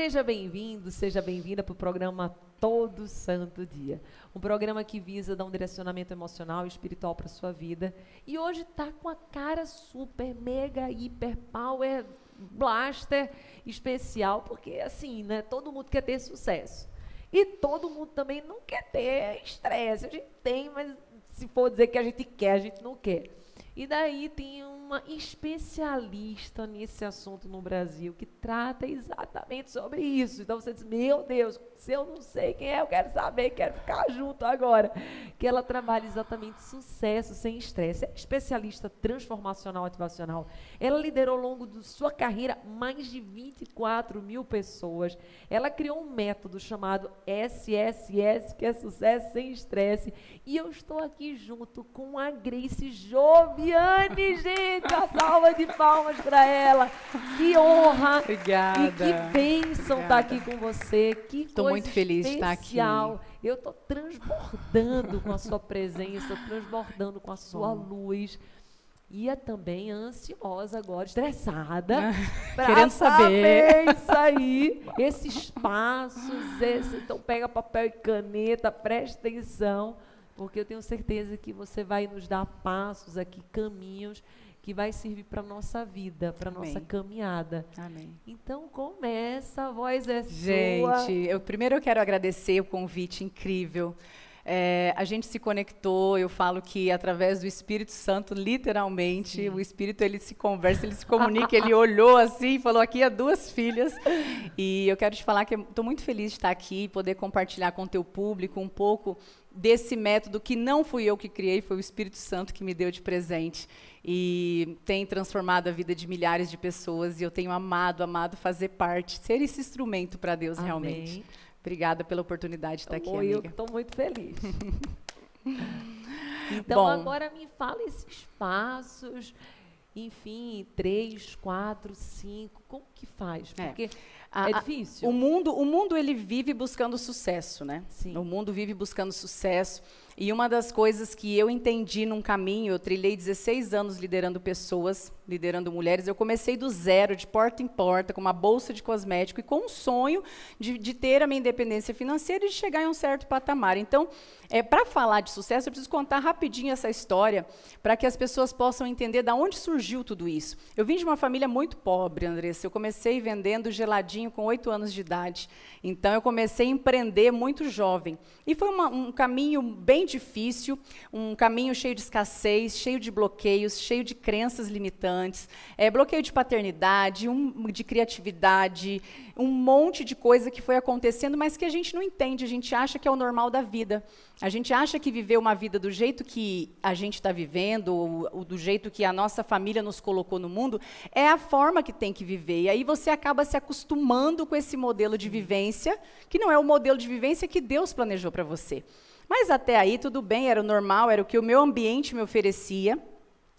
Seja bem-vindo, seja bem-vinda para o programa Todo Santo Dia. Um programa que visa dar um direcionamento emocional e espiritual para a sua vida. E hoje está com a cara super, mega, hiper, power, blaster especial, porque assim, né? Todo mundo quer ter sucesso. E todo mundo também não quer ter estresse. A gente tem, mas se for dizer que a gente quer, a gente não quer. E daí tem uma especialista nesse assunto no Brasil que trata exatamente sobre isso. Então você diz: Meu Deus, se eu não sei quem é, eu quero saber, quero ficar junto agora. Que ela trabalha exatamente sucesso sem estresse. É especialista transformacional ativacional. Ela liderou ao longo de sua carreira mais de 24 mil pessoas. Ela criou um método chamado SSS, que é sucesso sem estresse. E eu estou aqui junto com a Grace Joviane, gente. A salva de palmas para ela. Que honra. Obrigada. E que bênção estar tá aqui com você. Que Estou muito feliz de estar aqui. Eu estou transbordando com a sua presença, transbordando com a sua Bom. luz. E é também ansiosa agora, estressada. Querendo saber. saber isso aí, esses passos. Esse, então, pega papel e caneta, preste atenção, porque eu tenho certeza que você vai nos dar passos aqui, caminhos que vai servir para nossa vida, para nossa caminhada. Amém. Então começa, a voz é Gente, sua. Gente, eu primeiro eu quero agradecer o convite incrível. É, a gente se conectou, eu falo que através do Espírito Santo, literalmente, Sim. o Espírito ele se conversa, ele se comunica, ele olhou assim e falou aqui há duas filhas. E eu quero te falar que estou muito feliz de estar aqui, poder compartilhar com o teu público um pouco desse método que não fui eu que criei, foi o Espírito Santo que me deu de presente e tem transformado a vida de milhares de pessoas e eu tenho amado, amado fazer parte, ser esse instrumento para Deus Amém. realmente. Obrigada pela oportunidade de estar aqui, amiga. Eu estou muito feliz. então Bom, agora me fala esses passos, enfim, três, quatro, cinco, como que faz? É. Porque é. A, é difícil. O mundo, o mundo ele vive buscando sucesso, né? Sim. O mundo vive buscando sucesso. E uma das coisas que eu entendi num caminho, eu trilhei 16 anos liderando pessoas, liderando mulheres. Eu comecei do zero, de porta em porta, com uma bolsa de cosmético e com um sonho de, de ter a minha independência financeira e de chegar em um certo patamar. Então, é, para falar de sucesso, eu preciso contar rapidinho essa história para que as pessoas possam entender de onde surgiu tudo isso. Eu vim de uma família muito pobre, Andressa. Eu comecei vendendo geladinho com oito anos de idade. Então, eu comecei a empreender muito jovem. E foi uma, um caminho bem difícil, um caminho cheio de escassez, cheio de bloqueios, cheio de crenças limitantes, é, bloqueio de paternidade, um, de criatividade, um monte de coisa que foi acontecendo, mas que a gente não entende, a gente acha que é o normal da vida. A gente acha que viver uma vida do jeito que a gente está vivendo, ou, ou, do jeito que a nossa família nos colocou no mundo, é a forma que tem que viver. E aí você acaba se acostumando com esse modelo de vivência, que não é o modelo de vivência que Deus planejou para você. Mas até aí tudo bem, era o normal, era o que o meu ambiente me oferecia.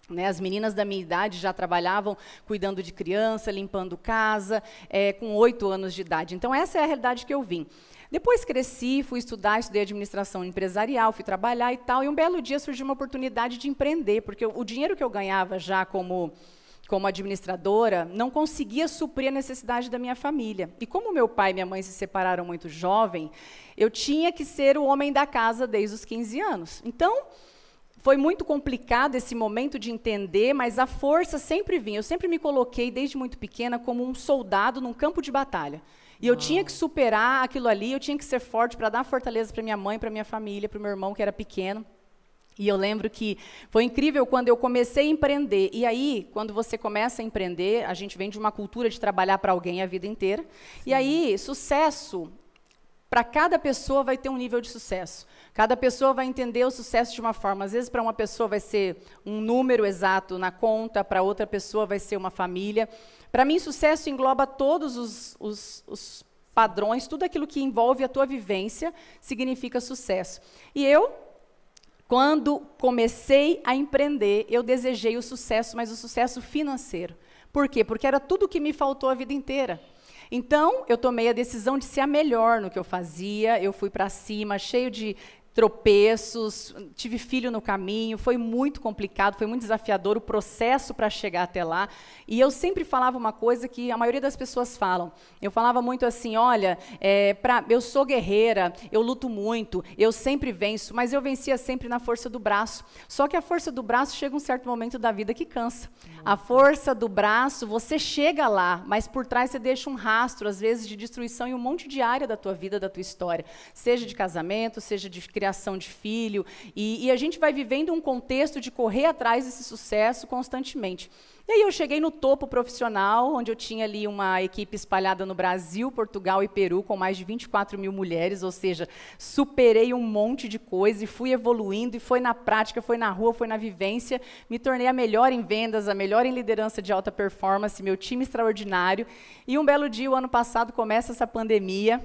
Né, as meninas da minha idade já trabalhavam cuidando de criança, limpando casa, é, com oito anos de idade. Então, essa é a realidade que eu vim. Depois cresci, fui estudar, estudei administração empresarial, fui trabalhar e tal. E um belo dia surgiu uma oportunidade de empreender, porque o dinheiro que eu ganhava já como como administradora, não conseguia suprir a necessidade da minha família. E como meu pai e minha mãe se separaram muito jovem, eu tinha que ser o homem da casa desde os 15 anos. Então, foi muito complicado esse momento de entender, mas a força sempre vinha. Eu sempre me coloquei, desde muito pequena, como um soldado num campo de batalha. E eu tinha que superar aquilo ali, eu tinha que ser forte para dar fortaleza para minha mãe, para minha família, para o meu irmão que era pequeno. E eu lembro que foi incrível quando eu comecei a empreender. E aí, quando você começa a empreender, a gente vem de uma cultura de trabalhar para alguém a vida inteira. Sim. E aí, sucesso, para cada pessoa vai ter um nível de sucesso. Cada pessoa vai entender o sucesso de uma forma. Às vezes, para uma pessoa vai ser um número exato na conta, para outra pessoa vai ser uma família. Para mim, sucesso engloba todos os, os, os padrões, tudo aquilo que envolve a tua vivência significa sucesso. E eu Quando comecei a empreender, eu desejei o sucesso, mas o sucesso financeiro. Por quê? Porque era tudo o que me faltou a vida inteira. Então, eu tomei a decisão de ser a melhor no que eu fazia. Eu fui para cima, cheio de tropeços, tive filho no caminho, foi muito complicado, foi muito desafiador o processo para chegar até lá. E eu sempre falava uma coisa que a maioria das pessoas falam. Eu falava muito assim: olha, é, pra, eu sou guerreira, eu luto muito, eu sempre venço, mas eu vencia sempre na força do braço. Só que a força do braço chega um certo momento da vida que cansa. A força do braço, você chega lá, mas por trás você deixa um rastro, às vezes, de destruição e um monte de área da tua vida, da tua história. Seja de casamento, seja de criação de filho. E, e a gente vai vivendo um contexto de correr atrás desse sucesso constantemente. E aí eu cheguei no topo profissional, onde eu tinha ali uma equipe espalhada no Brasil, Portugal e Peru, com mais de 24 mil mulheres, ou seja, superei um monte de coisa e fui evoluindo, e foi na prática, foi na rua, foi na vivência, me tornei a melhor em vendas, a melhor em liderança de alta performance, meu time extraordinário. E um belo dia, o ano passado, começa essa pandemia,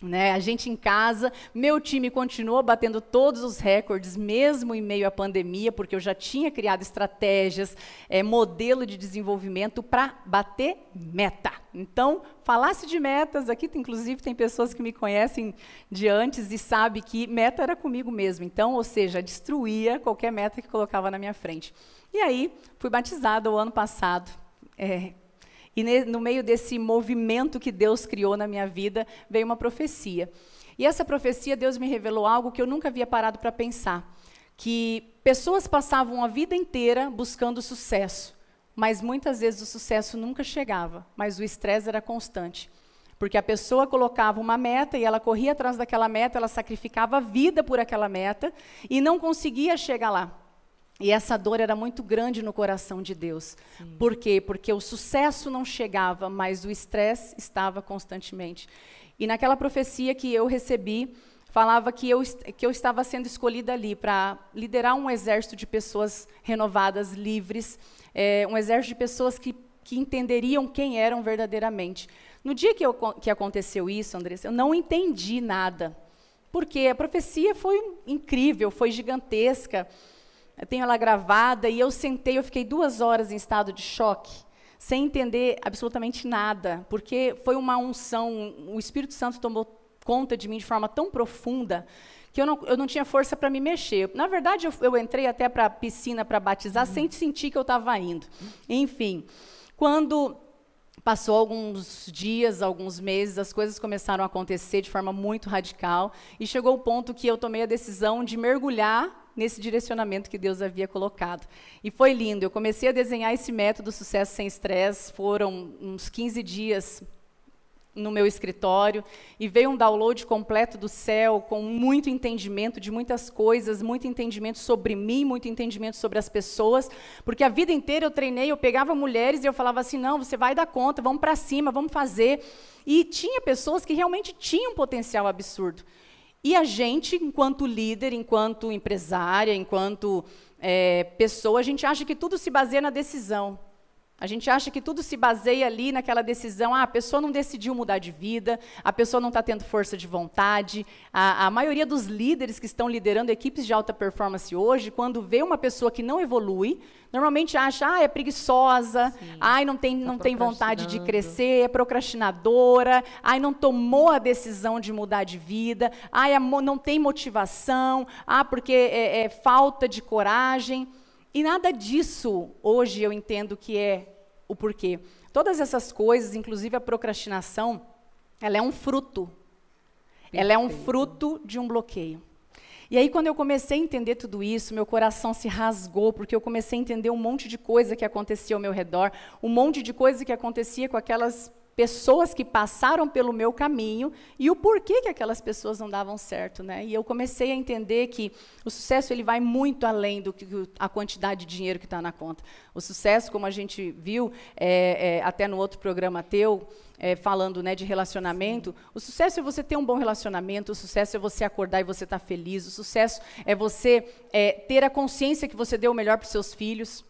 né, a gente em casa, meu time continuou batendo todos os recordes, mesmo em meio à pandemia, porque eu já tinha criado estratégias, é, modelo de desenvolvimento para bater meta. Então, falasse de metas, aqui inclusive tem pessoas que me conhecem de antes e sabem que meta era comigo mesmo. Então, ou seja, destruía qualquer meta que colocava na minha frente. E aí, fui batizada o ano passado. É, e no meio desse movimento que Deus criou na minha vida, veio uma profecia. E essa profecia, Deus me revelou algo que eu nunca havia parado para pensar. Que pessoas passavam a vida inteira buscando sucesso, mas muitas vezes o sucesso nunca chegava, mas o estresse era constante. Porque a pessoa colocava uma meta e ela corria atrás daquela meta, ela sacrificava a vida por aquela meta e não conseguia chegar lá. E essa dor era muito grande no coração de Deus. Sim. Por quê? Porque o sucesso não chegava, mas o estresse estava constantemente. E naquela profecia que eu recebi, falava que eu, que eu estava sendo escolhida ali para liderar um exército de pessoas renovadas, livres, é, um exército de pessoas que, que entenderiam quem eram verdadeiramente. No dia que, eu, que aconteceu isso, Andressa, eu não entendi nada. Porque a profecia foi incrível, foi gigantesca. Eu tenho ela gravada e eu sentei, eu fiquei duas horas em estado de choque, sem entender absolutamente nada, porque foi uma unção, o Espírito Santo tomou conta de mim de forma tão profunda que eu não, eu não tinha força para me mexer. Na verdade, eu, eu entrei até para a piscina para batizar uhum. sem sentir que eu estava indo. Enfim, quando passou alguns dias, alguns meses, as coisas começaram a acontecer de forma muito radical e chegou o ponto que eu tomei a decisão de mergulhar nesse direcionamento que Deus havia colocado. E foi lindo. Eu comecei a desenhar esse método Sucesso Sem Estresse, foram uns 15 dias no meu escritório e veio um download completo do céu com muito entendimento de muitas coisas, muito entendimento sobre mim, muito entendimento sobre as pessoas, porque a vida inteira eu treinei, eu pegava mulheres e eu falava assim: "Não, você vai dar conta, vamos para cima, vamos fazer". E tinha pessoas que realmente tinham um potencial absurdo. E a gente, enquanto líder, enquanto empresária, enquanto é, pessoa, a gente acha que tudo se baseia na decisão. A gente acha que tudo se baseia ali naquela decisão. Ah, a pessoa não decidiu mudar de vida, a pessoa não está tendo força de vontade. A, a, maioria dos líderes que estão liderando equipes de alta performance hoje, quando vê uma pessoa que não evolui, normalmente acha, ah, é preguiçosa, ai, não tem, tá não tem vontade de crescer, é procrastinadora, ai, não tomou a decisão de mudar de vida, ai, não tem motivação, ah, porque é, é falta de coragem. E nada disso hoje eu entendo que é o porquê. Todas essas coisas, inclusive a procrastinação, ela é um fruto. Ela é um fruto de um bloqueio. E aí, quando eu comecei a entender tudo isso, meu coração se rasgou, porque eu comecei a entender um monte de coisa que acontecia ao meu redor, um monte de coisa que acontecia com aquelas pessoas que passaram pelo meu caminho e o porquê que aquelas pessoas não davam certo, né? E eu comecei a entender que o sucesso ele vai muito além do que a quantidade de dinheiro que está na conta. O sucesso, como a gente viu é, é, até no outro programa teu, é, falando né, de relacionamento, o sucesso é você ter um bom relacionamento, o sucesso é você acordar e você estar tá feliz, o sucesso é você é, ter a consciência que você deu o melhor para os seus filhos.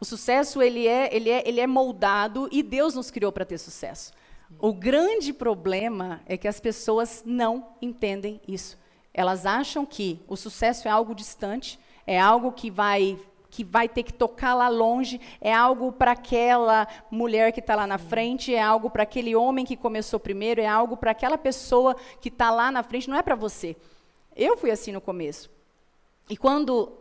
O sucesso ele é, ele é, ele é moldado e Deus nos criou para ter sucesso. O grande problema é que as pessoas não entendem isso. Elas acham que o sucesso é algo distante, é algo que vai que vai ter que tocar lá longe, é algo para aquela mulher que está lá na frente, é algo para aquele homem que começou primeiro, é algo para aquela pessoa que está lá na frente, não é para você. Eu fui assim no começo. E quando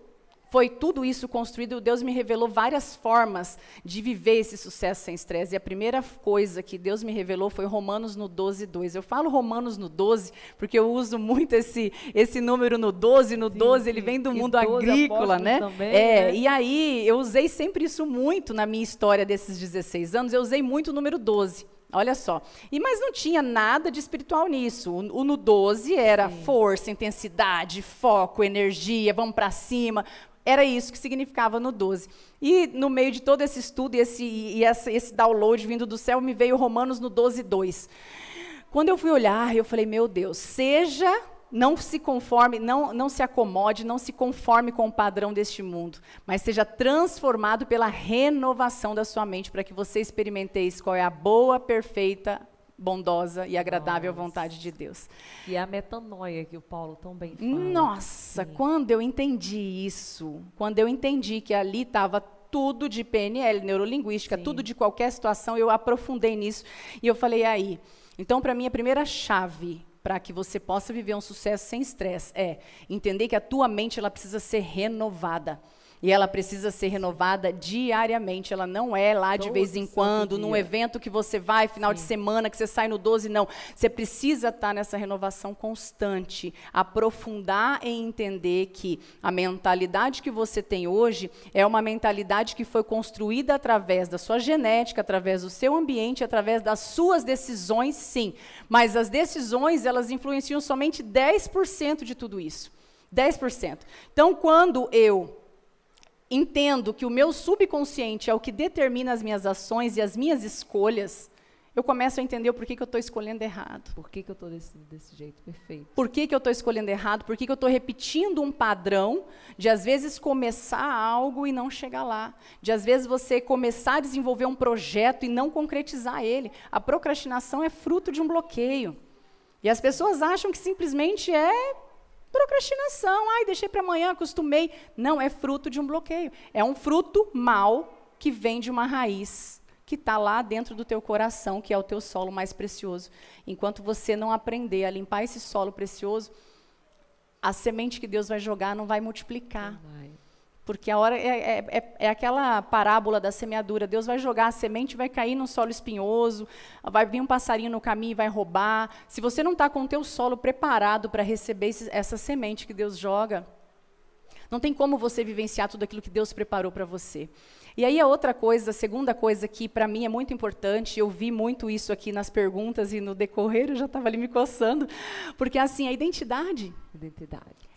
foi tudo isso construído, Deus me revelou várias formas de viver esse sucesso sem estresse. E a primeira coisa que Deus me revelou foi Romanos no 12, 2. Eu falo Romanos no 12 porque eu uso muito esse, esse número no 12. No sim, 12 ele vem do mundo agrícola, né? Também, é, né? E aí eu usei sempre isso muito na minha história desses 16 anos. Eu usei muito o número 12. Olha só. E mas não tinha nada de espiritual nisso. O, o no 12 era Sim. força, intensidade, foco, energia, vamos para cima. Era isso que significava no 12. E no meio de todo esse estudo e esse, e esse, esse download vindo do céu, me veio Romanos no 12, 2. Quando eu fui olhar, eu falei, meu Deus, seja não se conforme, não, não se acomode, não se conforme com o padrão deste mundo, mas seja transformado pela renovação da sua mente, para que você experimenteis qual é a boa, perfeita, bondosa e agradável Nossa. vontade de Deus. E a metanoia que o Paulo também fala. Nossa, Sim. quando eu entendi isso, quando eu entendi que ali estava tudo de PNL, neurolinguística, Sim. tudo de qualquer situação, eu aprofundei nisso e eu falei aí. Então, para mim, a primeira chave para que você possa viver um sucesso sem estresse é entender que a tua mente ela precisa ser renovada. E ela precisa ser renovada diariamente. Ela não é lá de Todo vez em quando, num evento que você vai, final Sim. de semana, que você sai no 12, não. Você precisa estar nessa renovação constante, aprofundar e entender que a mentalidade que você tem hoje é uma mentalidade que foi construída através da sua genética, através do seu ambiente, através das suas decisões, sim. Mas as decisões, elas influenciam somente 10% de tudo isso. 10%. Então, quando eu entendo que o meu subconsciente é o que determina as minhas ações e as minhas escolhas, eu começo a entender o porquê que eu estou escolhendo errado. Por que, que eu estou desse, desse jeito? Perfeito. Por que, que eu estou escolhendo errado? Por que, que eu estou repetindo um padrão de, às vezes, começar algo e não chegar lá? De, às vezes, você começar a desenvolver um projeto e não concretizar ele. A procrastinação é fruto de um bloqueio. E as pessoas acham que simplesmente é Procrastinação, ai, deixei para amanhã, acostumei. Não, é fruto de um bloqueio. É um fruto mal que vem de uma raiz que está lá dentro do teu coração, que é o teu solo mais precioso. Enquanto você não aprender a limpar esse solo precioso, a semente que Deus vai jogar não vai multiplicar. Não vai. Porque a hora é, é, é, é, aquela parábola da semeadura. Deus vai jogar a semente, vai cair num solo espinhoso, vai vir um passarinho no caminho e vai roubar. Se você não está com o teu solo preparado para receber esse, essa semente que Deus joga, não tem como você vivenciar tudo aquilo que Deus preparou para você. E aí a outra coisa, a segunda coisa que para mim é muito importante, eu vi muito isso aqui nas perguntas e no decorrer eu já estava ali me coçando, porque assim, a identidade. Identidade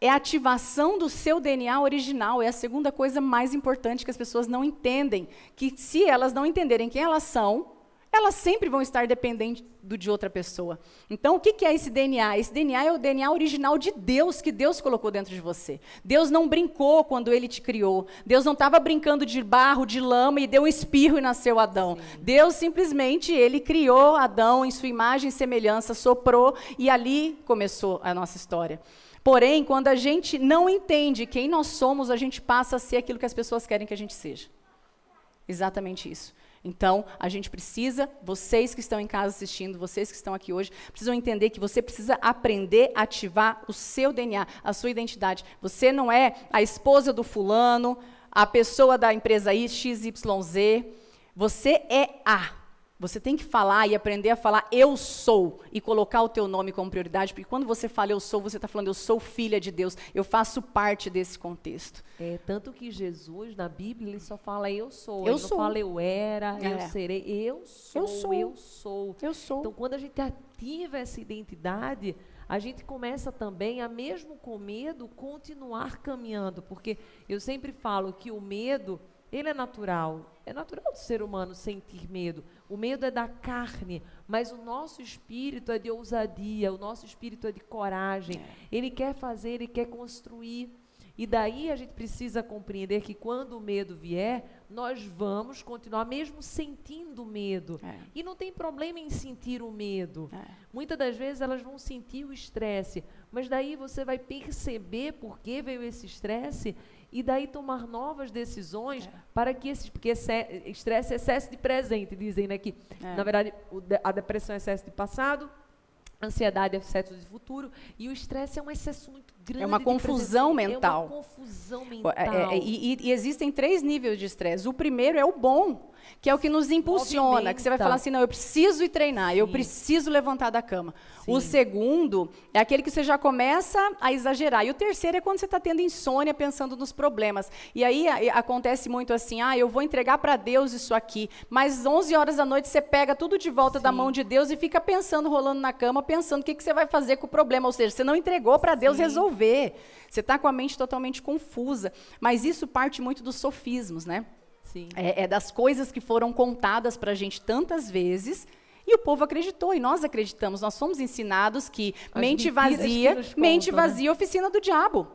é a ativação do seu DNA original, é a segunda coisa mais importante que as pessoas não entendem, que se elas não entenderem quem elas são, elas sempre vão estar dependentes do de outra pessoa. Então, o que, que é esse DNA? Esse DNA é o DNA original de Deus, que Deus colocou dentro de você. Deus não brincou quando Ele te criou. Deus não estava brincando de barro, de lama e deu um espirro e nasceu Adão. Sim. Deus simplesmente, Ele criou Adão em sua imagem e semelhança, soprou e ali começou a nossa história. Porém, quando a gente não entende quem nós somos, a gente passa a ser aquilo que as pessoas querem que a gente seja. Exatamente isso. Então, a gente precisa, vocês que estão em casa assistindo, vocês que estão aqui hoje, precisam entender que você precisa aprender a ativar o seu DNA, a sua identidade. Você não é a esposa do fulano, a pessoa da empresa XYZ. Você é a. Você tem que falar e aprender a falar eu sou e colocar o teu nome como prioridade, porque quando você fala eu sou, você está falando eu sou filha de Deus, eu faço parte desse contexto. É, tanto que Jesus, na Bíblia, ele só fala eu sou. Eu ele sou. não fala eu era, é. eu serei. Eu sou, eu sou, eu sou. Eu sou. Então, quando a gente ativa essa identidade, a gente começa também a, mesmo com medo, continuar caminhando. Porque eu sempre falo que o medo, ele é natural. É natural do ser humano sentir medo. O medo é da carne, mas o nosso espírito é de ousadia, o nosso espírito é de coragem. É. Ele quer fazer, ele quer construir. E daí a gente precisa compreender que quando o medo vier, nós vamos continuar mesmo sentindo medo. É. E não tem problema em sentir o medo. É. Muitas das vezes elas vão sentir o estresse, mas daí você vai perceber por que veio esse estresse e daí tomar novas decisões É. para que esse porque estresse é excesso de presente, dizem né, que É. na verdade o a depressão é excesso de passado, a ansiedade é excesso de futuro e o estresse é um excesso muito grande. uma de confusão mental. É uma confusão mental. É, é, e- e existem três níveis de estresse. O primeiro é o bom, que é o que nos impulsiona, que você vai falar assim, não, eu preciso ir treinar, eu Sim. preciso levantar da cama. O Sim. segundo é aquele que você já começa a exagerar. E o terceiro é quando você está tendo insônia, pensando nos problemas. E aí a- acontece muito assim, ah, eu vou entregar para Deus isso aqui, mas 11 horas da noite você pega tudo de volta da Sim. mão de Deus e fica pensando, rolando na cama, pensando o que, que você vai fazer com o problema. Ou seja, você não entregou para Deus resolver. Você está com a mente totalmente confusa. Mas isso parte muito dos sofismos, né? É, é das coisas que foram contadas para a gente tantas vezes. E o povo acreditou, e nós acreditamos. Nós fomos ensinados que As mente vazia, que nos mente contam, né? vazia, oficina do diabo.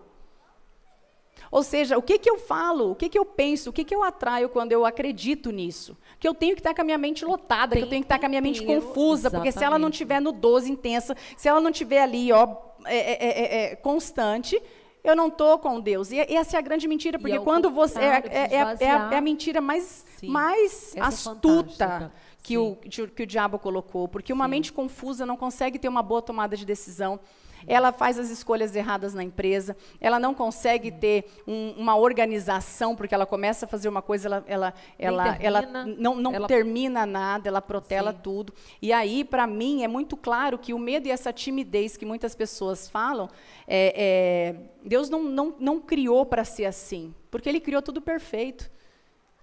Ou seja, o que, que eu falo, o que, que eu penso, o que, que eu atraio quando eu acredito nisso? Que eu tenho que estar com a minha mente lotada, que eu tenho que estar com a minha mente inteiro, confusa, porque se ela não exatamente. estiver no 12 intensa, se ela não estiver ali, ó, é, é, é, é, constante, eu não estou com Deus. E essa é a grande mentira, porque ao quando você. É, é, é, a- é a, é a mentira mais, Sim. mais Essa é astuta fantástica. que o, que o- que o diabo colocou. Porque uma Sim. mente confusa não consegue ter uma boa tomada de decisão. Ela faz as escolhas erradas na empresa, ela não consegue ter um- uma organização, porque ela começa a fazer uma coisa, ela, ela, ela, ela termina, não, não ela- termina nada, ela protela Sim. tudo. E aí, para mim, é muito claro que o medo e essa timidez que muitas pessoas falam, é, é, Deus não, não, não criou para ser assim, porque Ele criou tudo perfeito.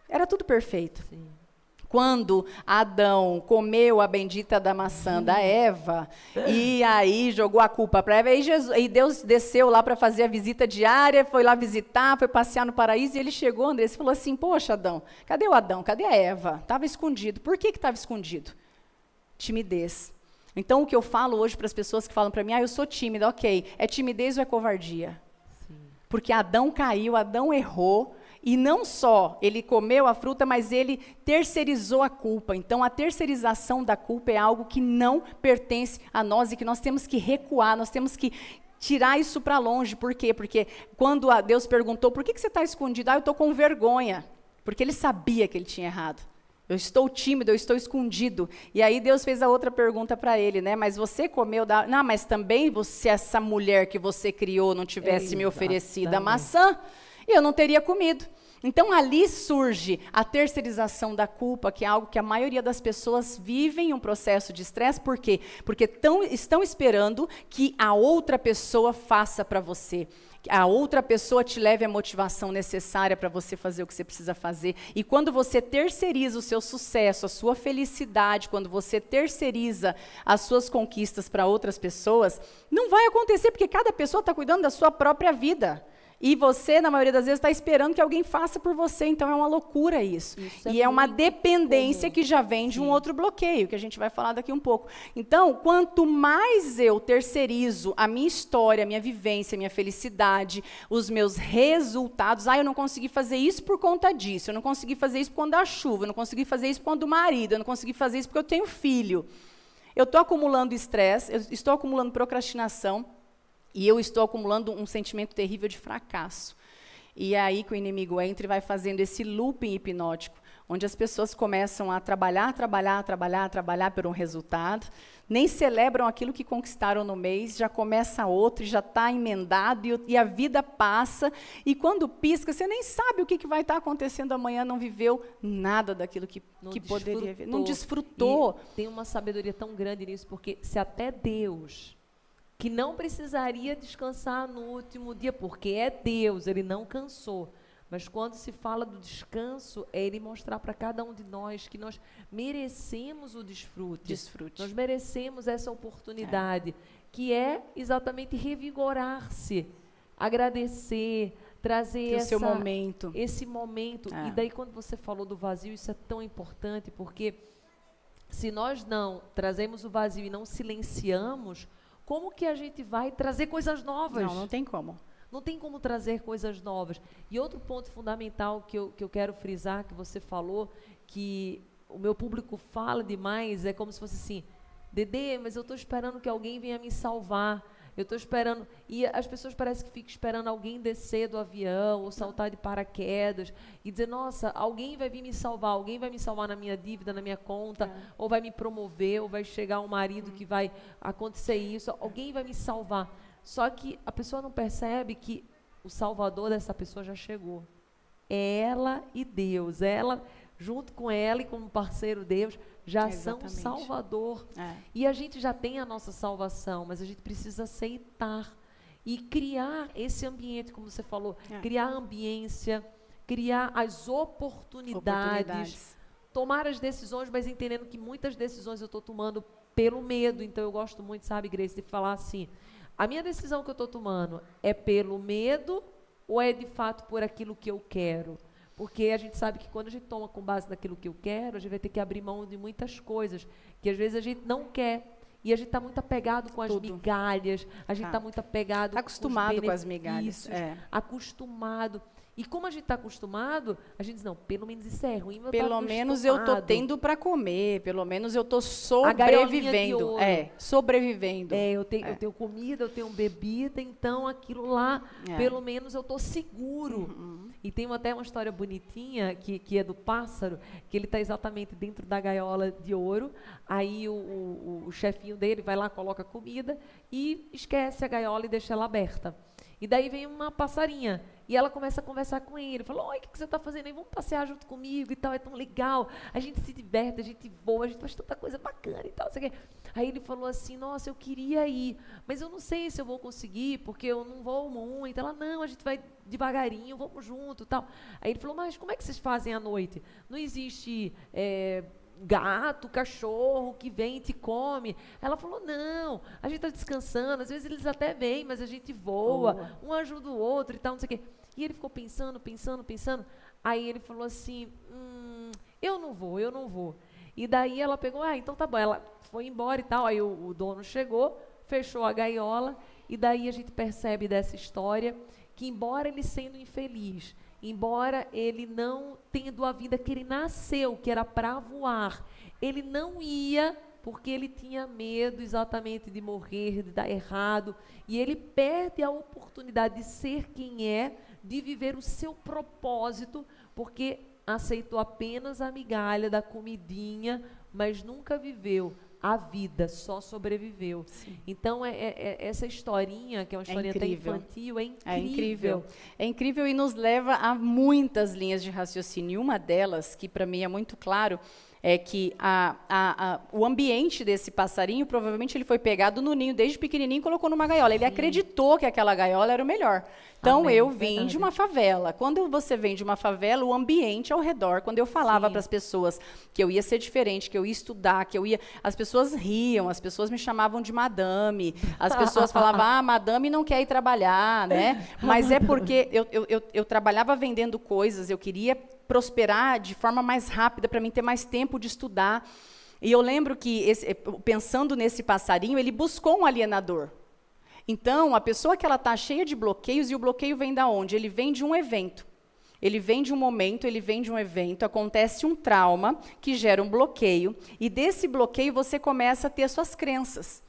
Era tudo perfeito. Sim. Quando Adão comeu a bendita da maçã da Eva, e aí jogou a culpa para Eva, e, Jesus- e Deus desceu lá para fazer a visita diária, foi lá visitar, foi passear no paraíso, e ele chegou, André, e falou assim, poxa, Adão, cadê o Adão? Cadê a Eva? Estava escondido. Por que estava escondido? Timidez. Então, o que eu falo hoje para as pessoas que falam para mim, ah, eu sou tímida, ok, é timidez ou é covardia? Sim. Porque Adão caiu, Adão errou, e não só ele comeu a fruta, mas ele terceirizou a culpa. Então, a terceirização da culpa é algo que não pertence a nós e que nós temos que recuar, nós temos que tirar isso para longe. Por quê? Porque quando a Deus perguntou, por que, que você está escondido? Ah, eu estou com vergonha. Porque ele sabia que ele tinha errado. Eu estou tímido, eu estou escondido. E aí Deus fez a outra pergunta para ele, né? Mas você comeu da. Não, mas também você, essa mulher que você criou, não tivesse me oferecido a Exatamente. Maçã, eu não teria comido. Então ali surge a terceirização da culpa, que é algo que a maioria das pessoas vivem um processo de estresse. Por quê? Porque tão, estão esperando que a outra pessoa faça para você. Que a outra pessoa te leve a motivação necessária para você fazer o que você precisa fazer. E quando você terceiriza o seu sucesso, a sua felicidade, quando você terceiriza as suas conquistas para outras pessoas, não vai acontecer, porque cada pessoa está cuidando da sua própria vida. E você, na maioria das vezes, está esperando que alguém faça por você. Então é uma loucura isso. Isso e é é uma dependência comum. que já vem de um Sim. outro bloqueio, que a gente vai falar daqui um pouco. Então, quanto mais eu terceirizo a minha história, a minha vivência, a minha felicidade, os meus resultados, ah, eu não consegui fazer isso por conta disso, eu não consegui fazer isso por conta da chuva, eu não consegui fazer isso por conta do marido, eu não consegui fazer isso porque eu tenho filho. Eu estou acumulando estresse, eu estou acumulando procrastinação, e eu estou acumulando um sentimento terrível de fracasso. E é aí que o inimigo entra e vai fazendo esse looping hipnótico, onde as pessoas começam a trabalhar, trabalhar, trabalhar, trabalhar por um resultado, nem celebram aquilo que conquistaram no mês, já começa outro, já está emendado e, e a vida passa. E quando pisca, você nem sabe o que, que vai estar acontecendo amanhã, não viveu nada daquilo que, Não que poderia ver. Não desfrutou. desfrutou. E tem uma sabedoria tão grande nisso, porque se até Deus, que não precisaria descansar no último dia, porque é Deus, ele não cansou. Mas quando se fala do descanso, é ele mostrar para cada um de nós que nós merecemos o desfrute. Desfrute. Nós merecemos essa oportunidade, que é exatamente revigorar-se, agradecer, trazer essa, seu momento. esse momento. É. E daí, quando você falou do vazio, isso é tão importante, porque se nós não trazemos o vazio e não silenciamos, como que a gente vai trazer coisas novas? Não, não tem como. Não tem como trazer coisas novas. E outro ponto fundamental que eu, que eu quero frisar, que você falou, que o meu público fala demais, é como se fosse assim, Dedê, mas eu estou esperando que alguém venha me salvar. Eu estou esperando. E as pessoas parecem que ficam esperando alguém descer do avião ou saltar de paraquedas e dizer: nossa, alguém vai vir me salvar, alguém vai me salvar na minha dívida, na minha conta, é. ou vai me promover, ou vai chegar um marido que vai acontecer isso, alguém vai me salvar. Só que a pessoa não percebe que o salvador dessa pessoa já chegou. É ela e Deus. Ela, junto com ela e como parceiro Deus, já Exatamente. são Salvador. É. E a gente já tem a nossa salvação, mas a gente precisa aceitar e criar esse ambiente, como você falou, é. criar a ambiência, criar as oportunidades, oportunidades, tomar as decisões, mas entendendo que muitas decisões eu estou tomando pelo medo. Então eu gosto muito, sabe, Grace, de falar assim: a minha decisão que eu estou tomando é pelo medo ou é de fato por aquilo que eu quero? Porque a gente sabe que quando a gente toma com base naquilo que eu quero, a gente vai ter que abrir mão de muitas coisas que às vezes a gente não quer. E a gente está muito apegado com as Tudo. migalhas, a gente está tá muito apegado tá acostumado com, com as migalhas. É. Acostumado. E como a gente está acostumado, a gente diz, não, pelo menos isso é ruim, mas Pelo menos eu estou tendo para comer, pelo menos eu estou sobrevivendo. É, sobrevivendo. É, eu tenho, é. eu tenho comida, eu tenho bebida, então aquilo lá, é. pelo menos eu estou seguro. Uhum. E tem até uma história bonitinha, que, que é do pássaro, que ele está exatamente dentro da gaiola de ouro, aí o, o, o chefinho dele vai lá, coloca comida e esquece a gaiola e deixa ela aberta. E daí vem uma passarinha. E ela começa a conversar com ele. Falou, oi, o que, que você está fazendo aí? Vamos passear junto comigo e tal, é tão legal. A gente se diverte, a gente voa, a gente faz tanta coisa bacana e tal. Aí ele falou assim, nossa, eu queria ir, mas eu não sei se eu vou conseguir, porque eu não vou muito. Ela, não, a gente vai devagarinho, vamos junto tal. Aí ele falou, mas como é que vocês fazem à noite? Não existe... É, gato, cachorro que vem e te come. Ela falou: não, a gente está descansando, às vezes eles até vêm, mas a gente voa, Boa. um ajuda o outro e tal, não sei o quê. E ele ficou pensando, pensando, pensando. Aí ele falou assim: hum, eu não vou, eu não vou. E daí ela pegou, ah, então tá bom. Ela foi embora e tal. Aí o, o dono chegou, fechou a gaiola. E daí a gente percebe dessa história que, embora ele sendo infeliz, embora ele não tendo a vida que ele nasceu, que era para voar, ele não ia porque ele tinha medo exatamente de morrer, de dar errado, e ele perde a oportunidade de ser quem é, de viver o seu propósito, porque aceitou apenas a migalha da comidinha, mas nunca viveu a vida, só sobreviveu. Sim. Então, é, é, é, essa historinha, que é uma é historinha é até infantil, é incrível. É incrível. É incrível e nos leva a muitas linhas de raciocínio. E uma delas, que para mim é muito claro, é que a, a, a, o ambiente desse passarinho, provavelmente ele foi pegado no ninho desde pequenininho e colocou numa gaiola. Ele Sim. acreditou que aquela gaiola era o melhor. Então, Amém, eu vim verdade. de uma favela. Quando você vem de uma favela, o ambiente ao redor, quando eu falava para as pessoas que eu ia ser diferente, que eu ia estudar, que eu ia... As pessoas riam, as pessoas me chamavam de madame, as pessoas falavam, ah, madame não quer ir trabalhar, né? Mas é porque eu, eu, eu, eu trabalhava vendendo coisas, eu queria prosperar de forma mais rápida, para mim ter mais tempo de estudar. E eu lembro que, esse, pensando nesse passarinho, ele buscou um alienador. Então, a pessoa que ela está cheia de bloqueios, e o bloqueio vem da onde? Ele vem de um evento. Ele vem de um momento, ele vem de um evento, acontece um trauma que gera um bloqueio, e desse bloqueio você começa a ter suas crenças.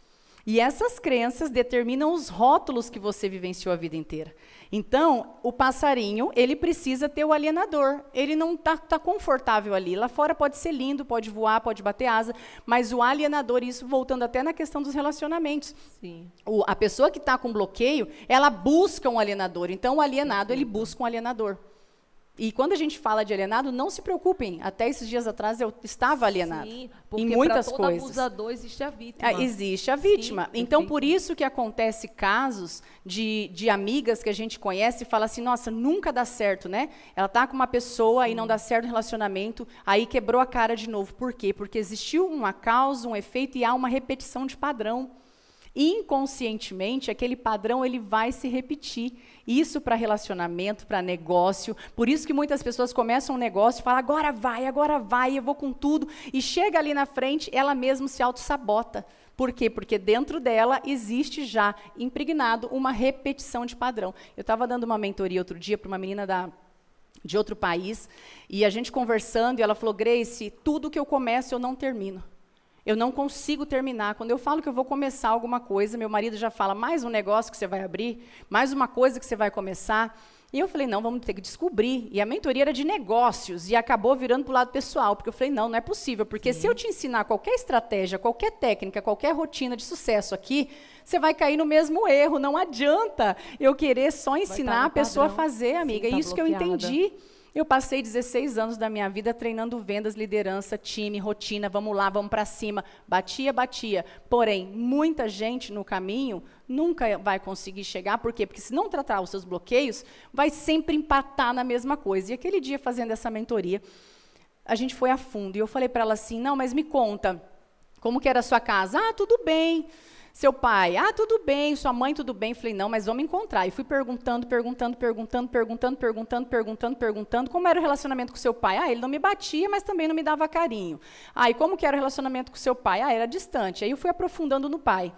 E essas crenças determinam os rótulos que você vivenciou a vida inteira. Então, o passarinho, ele precisa ter o alienador. Ele não está tá confortável ali. Lá fora pode ser lindo, pode voar, pode bater asa, mas o alienador, isso voltando até na questão dos relacionamentos. Sim. O, a pessoa que está com bloqueio, ela busca um alienador. Então, o alienado, ele busca um alienador. E quando a gente fala de alienado, não se preocupem. Até esses dias atrás eu estava alienado. Sim, porque em muitas todo coisas. abusador existe a vítima. É, existe a vítima. Sim, então, por isso que acontece casos de, de amigas que a gente conhece e fala assim, nossa, nunca dá certo, né? Ela tá com uma pessoa Sim. e não dá certo o relacionamento, aí quebrou a cara de novo. Por quê? Porque existiu uma causa, um efeito e há uma repetição de padrão. Inconscientemente aquele padrão ele vai se repetir. Isso para relacionamento, para negócio. Por isso que muitas pessoas começam um negócio e falam: "Agora vai, agora vai, eu vou com tudo". E chega ali na frente, ela mesma se auto-sabota. Por quê? Porque dentro dela existe já impregnado uma repetição de padrão. Eu estava dando uma mentoria outro dia para uma menina da de outro país, e a gente conversando, e ela falou: "Grace, tudo que eu começo eu não termino". Eu não consigo terminar. Quando eu falo que eu vou começar alguma coisa, meu marido já fala: mais um negócio que você vai abrir, mais uma coisa que você vai começar. E eu falei: não, vamos ter que descobrir. E a mentoria era de negócios e acabou virando para o lado pessoal, porque eu falei: não, não é possível, porque Sim. se eu te ensinar qualquer estratégia, qualquer técnica, qualquer rotina de sucesso aqui, você vai cair no mesmo erro. Não adianta eu querer só ensinar a pessoa a fazer, amiga. Sim, tá é isso bloqueada. que eu entendi. Eu passei 16 anos da minha vida treinando vendas, liderança, time, rotina, vamos lá, vamos para cima. Batia, batia. Porém, muita gente no caminho nunca vai conseguir chegar. Por quê? Porque se não tratar os seus bloqueios, vai sempre empatar na mesma coisa. E aquele dia, fazendo essa mentoria, a gente foi a fundo. E eu falei para ela assim: não, mas me conta, como que era a sua casa? Ah, tudo bem. Seu pai, ah, tudo bem, sua mãe, tudo bem. Falei, não, mas vamos encontrar. E fui perguntando, perguntando, perguntando, perguntando, perguntando, perguntando, perguntando, como era o relacionamento com seu pai. Ah, ele não me batia, mas também não me dava carinho. Ah, e como que era o relacionamento com seu pai? Ah, era distante. Aí eu fui aprofundando no pai.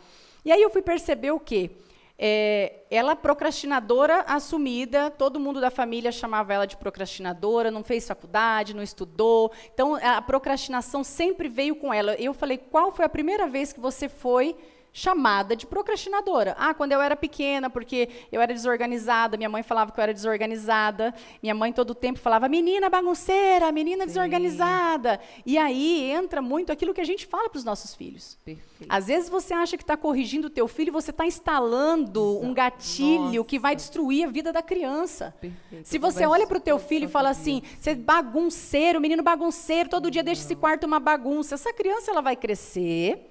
E aí eu fui perceber o quê? É, ela procrastinadora assumida, todo mundo da família chamava ela de procrastinadora, não fez faculdade, não estudou. Então, a procrastinação sempre veio com ela. Eu falei, qual foi a primeira vez que você foi chamada de procrastinadora. Ah, quando eu era pequena, porque eu era desorganizada, minha mãe falava que eu era desorganizada, minha mãe todo o tempo falava, menina bagunceira, menina Sim. desorganizada. E aí entra muito aquilo que a gente fala para os nossos filhos. Perfeito. Às vezes você acha que está corrigindo o teu filho e você está instalando Exato. um gatilho Nossa. que vai destruir a vida da criança. Perfeito. Se você olha para o teu filho e fala assim, você é bagunceiro, menino bagunceiro, todo dia deixa esse quarto uma bagunça, essa criança ela vai crescer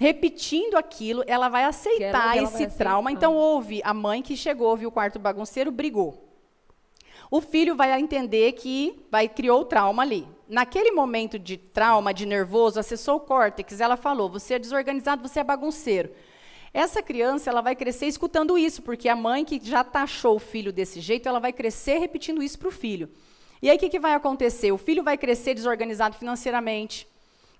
repetindo aquilo, ela vai aceitar ela, esse trauma. Então, houve a mãe que chegou, viu o quarto bagunceiro, brigou. O filho vai entender que vai criou o trauma ali. Naquele momento de trauma, de nervoso, acessou o córtex, ela falou: "Você é desorganizado, você é bagunceiro". Essa criança, ela vai crescer escutando isso, porque a mãe que já taxou o filho desse jeito, ela vai crescer repetindo isso para o filho. E aí o que, que vai acontecer? O filho vai crescer desorganizado financeiramente,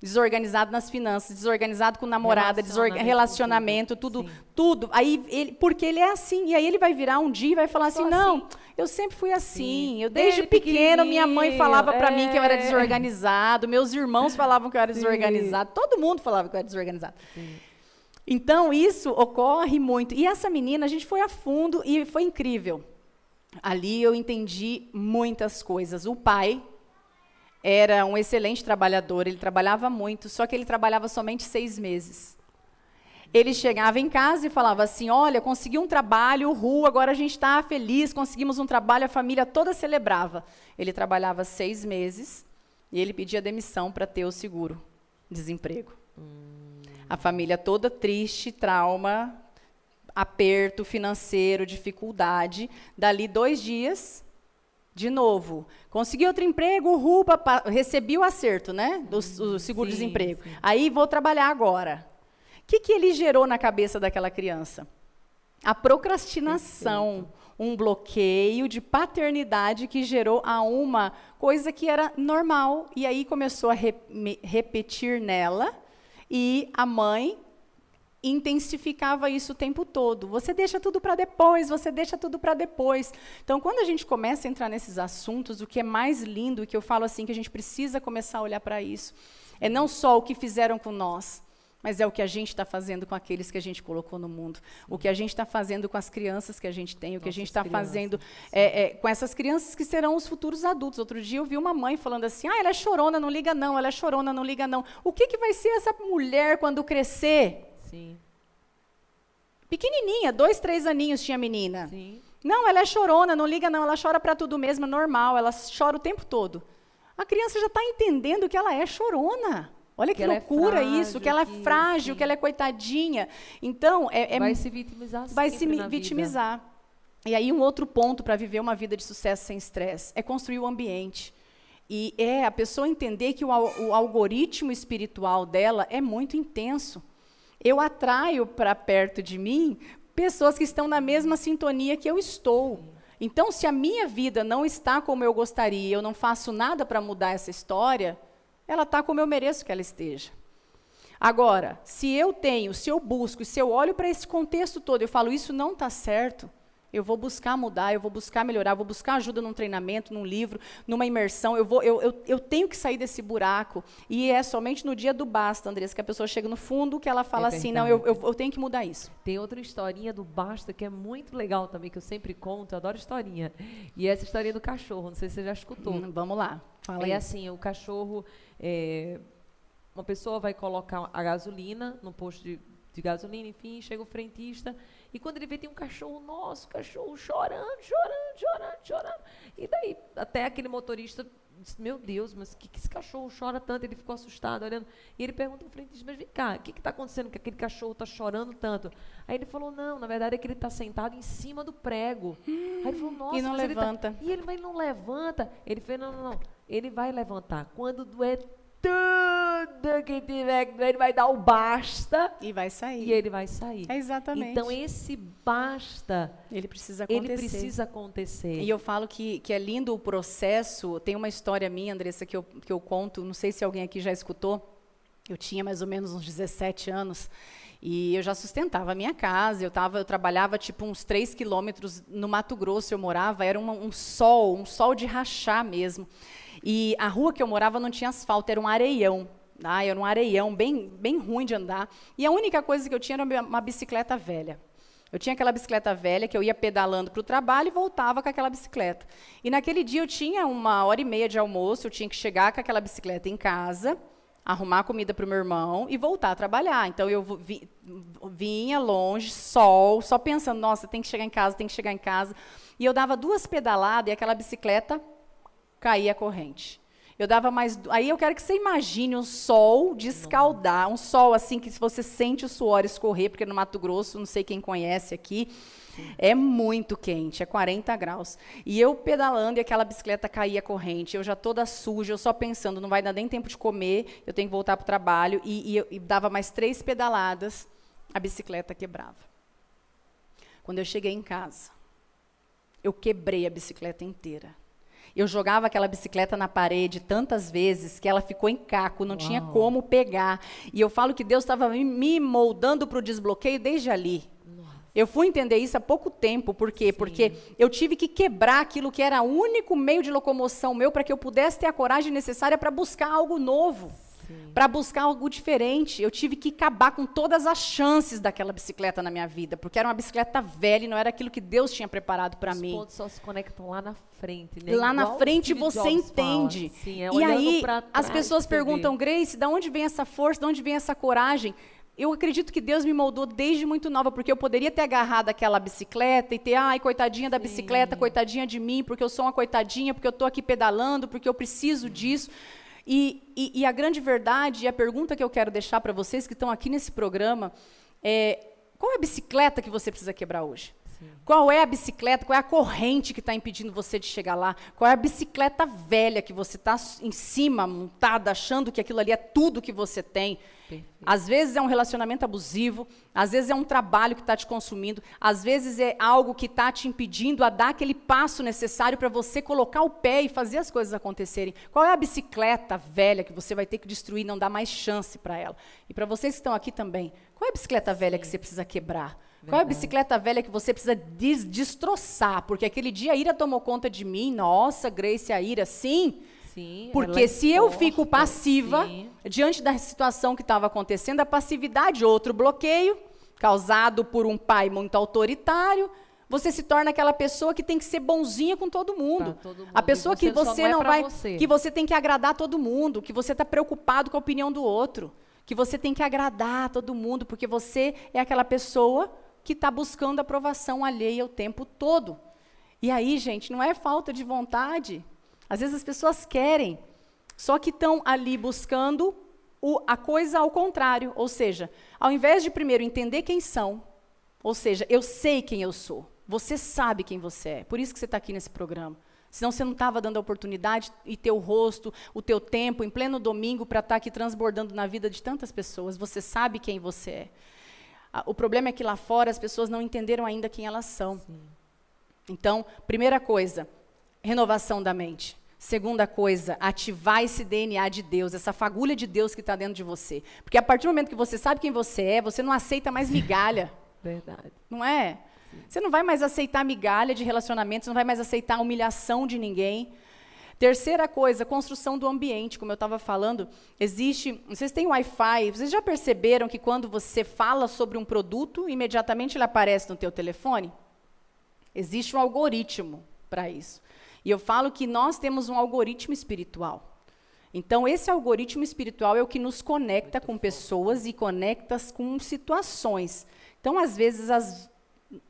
desorganizado nas finanças, desorganizado com namorada, relacionamento, relacionamento tudo, Sim. tudo. Aí ele, porque ele é assim, e aí ele vai virar um dia e vai falar assim, assim, não, eu sempre fui assim. Sim. Eu desde, pequeno minha mãe falava para é. mim que eu era é. desorganizado, meus irmãos falavam que eu era Sim. desorganizado, todo mundo falava que eu era desorganizado. Então isso ocorre muito. E essa menina, a gente foi a fundo e foi incrível. Ali eu entendi muitas coisas. O pai era um excelente trabalhador, ele trabalhava muito, só que ele trabalhava somente seis meses. Ele chegava em casa e falava assim: Olha, consegui um trabalho, rua, agora a gente está feliz, conseguimos um trabalho, a família toda celebrava. Ele trabalhava seis meses e ele pedia demissão para ter o seguro desemprego. Hum. A família toda triste, trauma, aperto financeiro, dificuldade. Dali dois dias, de novo, consegui outro emprego, rupa, recebi o acerto, né? Do, do seguro-desemprego. Aí vou trabalhar agora. O que, que ele gerou na cabeça daquela criança? A procrastinação, Perfeito. um bloqueio de paternidade que gerou a uma coisa que era normal. E aí começou a re repetir nela, e a mãe intensificava isso o tempo todo. Você deixa tudo para depois, você deixa tudo para depois. Então, quando a gente começa a entrar nesses assuntos, o que é mais lindo, que eu falo assim, que a gente precisa começar a olhar para isso, é não só o que fizeram com nós, mas é o que a gente está fazendo com aqueles que a gente colocou no mundo. O que a gente está fazendo com as crianças que a gente tem, o que Nossas a gente está fazendo é, é, com essas crianças que serão os futuros adultos. Outro dia eu vi uma mãe falando assim: ah, ela é chorona, não liga não, ela é chorona, não liga não. O que, que vai ser essa mulher quando crescer? Sim. Pequenininha, dois, três aninhos tinha a menina. Sim. Não, ela é chorona, não liga não, ela chora para tudo mesmo, é normal, ela chora o tempo todo. A criança já está entendendo que ela é chorona. Olha que, que é loucura é frágil, isso, que ela é frágil, que ela é coitadinha. Então, é, é vai se vitimizar. Vai se vitimizar. Vida. E aí um outro ponto para viver uma vida de sucesso sem estresse é construir o ambiente. E é a pessoa entender que o, o algoritmo espiritual dela é muito intenso. Eu atraio para perto de mim pessoas que estão na mesma sintonia que eu estou. Então, se a minha vida não está como eu gostaria, eu não faço nada para mudar essa história, ela está como eu mereço que ela esteja. Agora, se eu tenho, se eu busco, se eu olho para esse contexto todo, eu falo, isso não está certo, eu vou buscar mudar, eu vou buscar melhorar, eu vou buscar ajuda num treinamento, num livro, numa imersão. Eu, vou, eu, eu, eu tenho que sair desse buraco. E é somente no dia do basta, Andressa, que a pessoa chega no fundo que ela fala é assim: não, eu, eu, eu, tenho que mudar isso. Tem outra historinha do basta que é muito legal também, que eu sempre conto, eu adoro historinha. E é essa historinha do cachorro, não sei se você já escutou. Hum, vamos lá. Fala é assim: o cachorro. É, uma pessoa vai colocar a gasolina no posto de, de gasolina, enfim, chega o frentista e quando ele vê, tem um cachorro nosso, cachorro chorando, chorando, chorando, chorando. E daí, até aquele motorista disse, meu Deus, mas que, que esse cachorro chora tanto? Ele ficou assustado, olhando. E ele pergunta ao frente, mas vem cá, o que está acontecendo que aquele cachorro está chorando tanto? Aí ele falou, não, na verdade é que ele está sentado em cima do prego. Hum, Aí ele falou, nossa, e não levanta. Ele tá... E ele vai não levanta. Ele fez, não, não, não. Ele vai levantar. Quando doer tudo que tiver que ele vai dar o basta. E vai sair. E ele vai sair. É exatamente. Então, esse basta. Ele precisa acontecer. Ele precisa acontecer. E eu falo que, que é lindo o processo. Tem uma história minha, Andressa, que eu, que eu conto. Não sei se alguém aqui já escutou. Eu tinha mais ou menos uns 17 anos. E eu já sustentava a minha casa, eu, tava, eu trabalhava tipo uns 3 quilômetros no Mato Grosso, eu morava, era uma, um sol, um sol de rachar mesmo. E a rua que eu morava não tinha asfalto, era um areião. Ah, era um areião bem, bem ruim de andar. E a única coisa que eu tinha era uma bicicleta velha. Eu tinha aquela bicicleta velha que eu ia pedalando para o trabalho e voltava com aquela bicicleta. E naquele dia eu tinha uma hora e meia de almoço, eu tinha que chegar com aquela bicicleta em casa, arrumar comida para o meu irmão e voltar a trabalhar. Então eu vi, vinha longe, sol, só pensando, nossa, tem que chegar em casa, tem que chegar em casa. E eu dava duas pedaladas e aquela bicicleta caía a corrente. Eu dava mais. Aí eu quero que você imagine um sol de escaldar, um sol assim que você sente o suor escorrer, porque no Mato Grosso, não sei quem conhece aqui, é muito quente, é 40 graus. E eu pedalando e aquela bicicleta caía corrente, eu já toda suja, eu só pensando, não vai dar nem tempo de comer, eu tenho que voltar para o trabalho. E, e, e dava mais três pedaladas, a bicicleta quebrava. Quando eu cheguei em casa, eu quebrei a bicicleta inteira. Eu jogava aquela bicicleta na parede tantas vezes que ela ficou em caco, não Uau. tinha como pegar. E eu falo que Deus estava me moldando para o desbloqueio desde ali. Eu fui entender isso há pouco tempo, por quê? Sim. Porque eu tive que quebrar aquilo que era o único meio de locomoção meu para que eu pudesse ter a coragem necessária para buscar algo novo para buscar algo diferente. Eu tive que acabar com todas as chances daquela bicicleta na minha vida, porque era uma bicicleta velha e não era aquilo que Deus tinha preparado para mim. Os pontos só se conectam lá na frente, né? Lá Igual na frente você entende. Sim, é e aí as pessoas perguntam, Grace, de onde vem essa força, de onde vem essa coragem? eu acredito que Deus me moldou desde muito nova, porque eu poderia ter agarrado aquela bicicleta e ter, ai, coitadinha da bicicleta, Sim. coitadinha de mim, porque eu sou uma coitadinha, porque eu estou aqui pedalando, porque eu preciso disso. E, e, e, a grande verdade, e a pergunta que eu quero deixar para vocês que estão aqui nesse programa, é qual é a bicicleta que você precisa quebrar hoje? Sim. Qual é a bicicleta, qual é a corrente que está impedindo você de chegar lá? Qual é a bicicleta velha que você está em cima, montada, achando que aquilo ali é tudo que você tem? Perfeito. Às vezes é um relacionamento abusivo, às vezes é um trabalho que está te consumindo, às vezes é algo que está te impedindo a dar aquele passo necessário para você colocar o pé e fazer as coisas acontecerem. Qual é a bicicleta velha que você vai ter que destruir, não dar mais chance para ela? E para vocês que estão aqui também, qual é a bicicleta velha que você precisa quebrar? Verdade. Qual é a bicicleta velha que você precisa des destroçar? Porque aquele dia a ira tomou conta de mim. Nossa, Grace, a ira, sim. Sim, Porque se eu fico passiva sim. diante da situação que estava acontecendo, a passividade, outro bloqueio, causado por um pai muito autoritário, você se torna aquela pessoa que tem que ser bonzinha com todo mundo. Todo mundo. A pessoa você que você não, é não vai. Você. Que você tem que agradar todo mundo, que você está preocupado com a opinião do outro. Que você tem que agradar todo mundo, porque você é aquela pessoa que está buscando aprovação alheia o tempo todo. E aí, gente, não é falta de vontade. Às vezes as pessoas querem, só que estão ali buscando o, a coisa ao contrário. Ou seja, ao invés de primeiro entender quem são, ou seja, eu sei quem eu sou, você sabe quem você é, por isso que você está aqui nesse programa. Senão você não estava dando a oportunidade e teu rosto, o teu tempo, em pleno domingo, para estar tá aqui transbordando na vida de tantas pessoas. Você sabe quem você é. O problema é que lá fora as pessoas não entenderam ainda quem elas são. Sim. Então, primeira coisa, renovação da mente. Segunda coisa, ativar esse DNA de Deus, essa fagulha de Deus que está dentro de você. Porque a partir do momento que você sabe quem você é, você não aceita mais migalha. Verdade. Não é? Você não vai mais aceitar migalha de relacionamento, você não vai mais aceitar a humilhação de ninguém. Terceira coisa, construção do ambiente, como eu estava falando, existe. Vocês têm Wi-Fi, vocês já perceberam que quando você fala sobre um produto, imediatamente ele aparece no teu telefone? Existe um algoritmo para isso. E eu falo que nós temos um algoritmo espiritual. Então, esse algoritmo espiritual é o que nos conecta com pessoas e conecta com situações. Então, às vezes, as,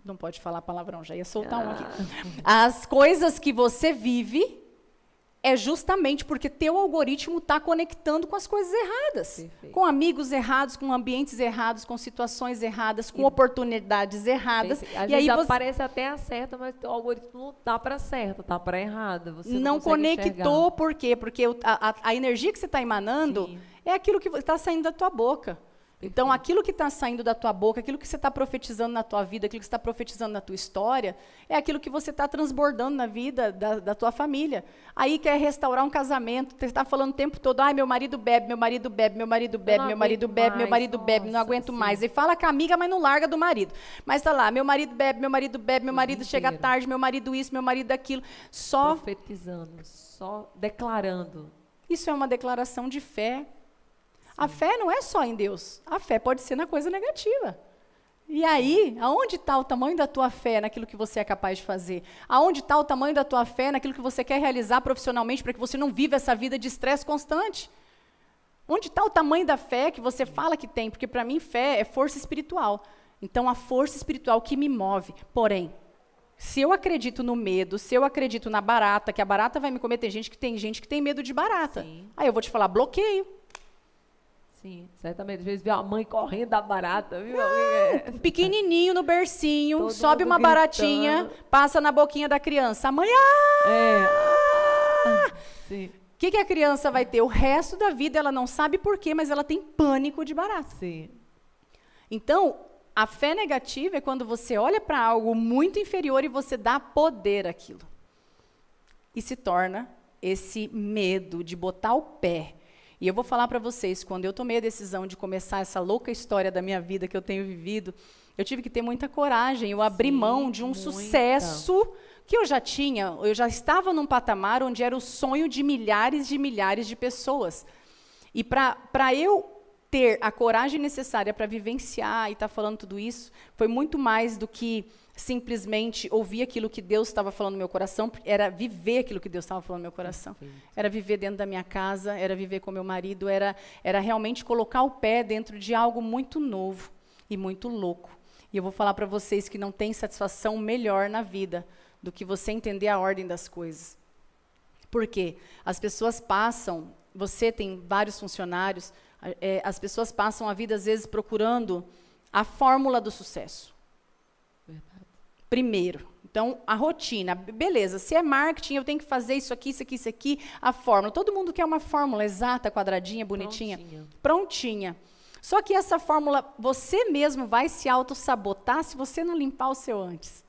não pode falar palavrão, já ia soltar um aqui. Ah. As coisas que você vive é justamente porque teu algoritmo está conectando com as coisas erradas. Perfeito. Com amigos errados, com ambientes errados, com situações erradas, com e oportunidades erradas. Às e aí você... aparece até a certa, mas o algoritmo não está para certa, está para errada. Você não, não conectou, enxergar. por quê? Porque a, a, a energia que você está emanando Sim. é aquilo que está saindo da tua boca. Então, aquilo que está saindo da tua boca, aquilo que você está profetizando na tua vida, aquilo que você está profetizando na tua história, é aquilo que você está transbordando na vida da, da, tua família. Aí quer restaurar um casamento, você está falando o tempo todo, ai, meu marido bebe, meu marido bebe, meu marido bebe, meu marido bebe, mais, meu marido nossa, bebe, não aguento sim. mais. E fala com a amiga, mas não larga do marido. Mas está lá, meu marido bebe, meu marido bebe, meu marido chega tarde, meu marido isso, meu marido aquilo. Só profetizando, só declarando. Isso é uma declaração de fé a fé não é só em Deus. A fé pode ser na coisa negativa. E aí, aonde está o tamanho da tua fé naquilo que você é capaz de fazer? Aonde está o tamanho da tua fé naquilo que você quer realizar profissionalmente para que você não viva essa vida de estresse constante? Onde está o tamanho da fé que você fala que tem? Porque para mim fé é força espiritual. Então a força espiritual que me move. Porém, se eu acredito no medo, se eu acredito na barata, que a barata vai me comer, tem gente que tem gente que tem medo de barata. Sim. Aí eu vou te falar bloqueio. Sim, certamente. Às vezes vê a mãe correndo da barata, viu? É. Pequenininho no bercinho, Todo sobe uma gritando. baratinha, passa na boquinha da criança. A mãe, ah! É. O que, que a criança vai ter? O resto da vida ela não sabe por quê, mas ela tem pânico de barata. Sim. Então, a fé negativa é quando você olha para algo muito inferior e você dá poder àquilo. E se torna esse medo de botar o pé e eu vou falar para vocês, quando eu tomei a decisão de começar essa louca história da minha vida que eu tenho vivido, eu tive que ter muita coragem, eu abri Sim, mão de um muita. sucesso que eu já tinha, eu já estava num patamar onde era o sonho de milhares de milhares de pessoas. E para eu ter a coragem necessária para vivenciar e estar tá falando tudo isso, foi muito mais do que simplesmente ouvir aquilo que Deus estava falando no meu coração, era viver aquilo que Deus estava falando no meu coração. Era viver dentro da minha casa, era viver com meu marido, era, era realmente colocar o pé dentro de algo muito novo e muito louco. E eu vou falar para vocês que não tem satisfação melhor na vida do que você entender a ordem das coisas. Por quê? As pessoas passam, você tem vários funcionários, é, as pessoas passam a vida, às vezes, procurando a fórmula do sucesso primeiro. Então, a rotina, beleza, se é marketing, eu tenho que fazer isso aqui, isso aqui, isso aqui, a fórmula. Todo mundo quer uma fórmula exata, quadradinha, bonitinha. Prontinha. Prontinha. Só que essa fórmula, você mesmo vai se auto-sabotar se você não limpar o seu antes.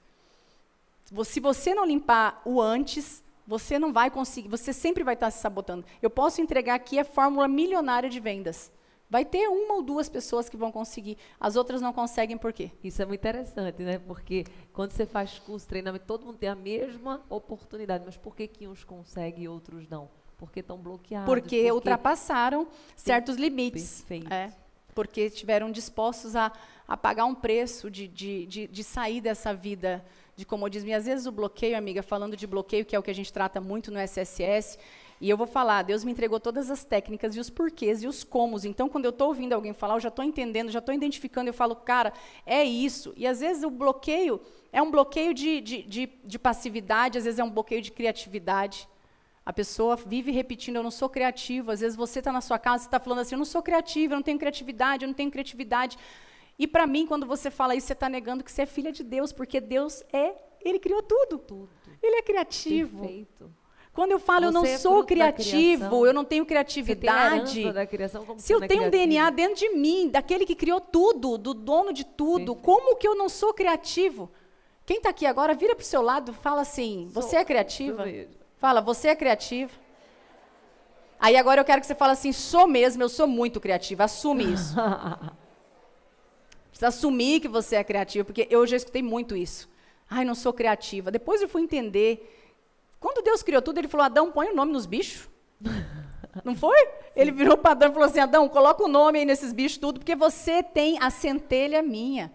Se você não limpar o antes, você não vai conseguir, você sempre vai estar se sabotando. Eu posso entregar aqui a fórmula milionária de vendas. Vai ter uma ou duas pessoas que vão conseguir, as outras não conseguem por quê? Isso é muito interessante, né? Porque quando você faz curso, treinamento, todo mundo tem a mesma oportunidade, mas por que, que uns conseguem e outros não? Porque estão bloqueados. Porque, porque ultrapassaram certos limites. Perfeito. É, porque estiveram dispostos a, a pagar um preço de, de, de, de sair dessa vida de comodismo. E às vezes o bloqueio, amiga, falando de bloqueio, que é o que a gente trata muito no SSS, e eu vou falar, Deus me entregou todas as técnicas e os porquês e os comos. Então, quando eu estou ouvindo alguém falar, eu já estou entendendo, já estou identificando, eu falo, cara, é isso. E às vezes o bloqueio é um bloqueio de, de, de, de passividade, às vezes é um bloqueio de criatividade. A pessoa vive repetindo, eu não sou criativo. Às vezes você está na sua casa e está falando assim, eu não sou criativo, eu não tenho criatividade, eu não tenho criatividade. E para mim, quando você fala isso, você está negando que você é filha de Deus, porque Deus é Ele criou tudo. Tudo. Ele é criativo. Perfeito. Quando eu falo eu não Você é sou criativo, eu não tenho Você criatividade. Se eu sendo tenho um criativo. DNA dentro de mim, daquele que criou tudo, do dono de tudo, Perfeito. como que eu não sou criativo? Quem está aqui agora, vira para o seu lado, fala assim: Sou. você é criativa? Fala, você é criativa? Aí agora eu quero que você fale assim: sou mesmo, eu sou muito criativa. Assume isso. Precisa assumir que você é criativa, porque eu já escutei muito isso. Ai, não sou criativa. Depois eu fui entender. Quando Deus criou tudo, ele falou: Adão, põe o nome nos bichos. Não foi? Ele virou para Adão e falou assim: Adão, coloca o nome aí nesses bichos tudo, porque você tem a centelha minha.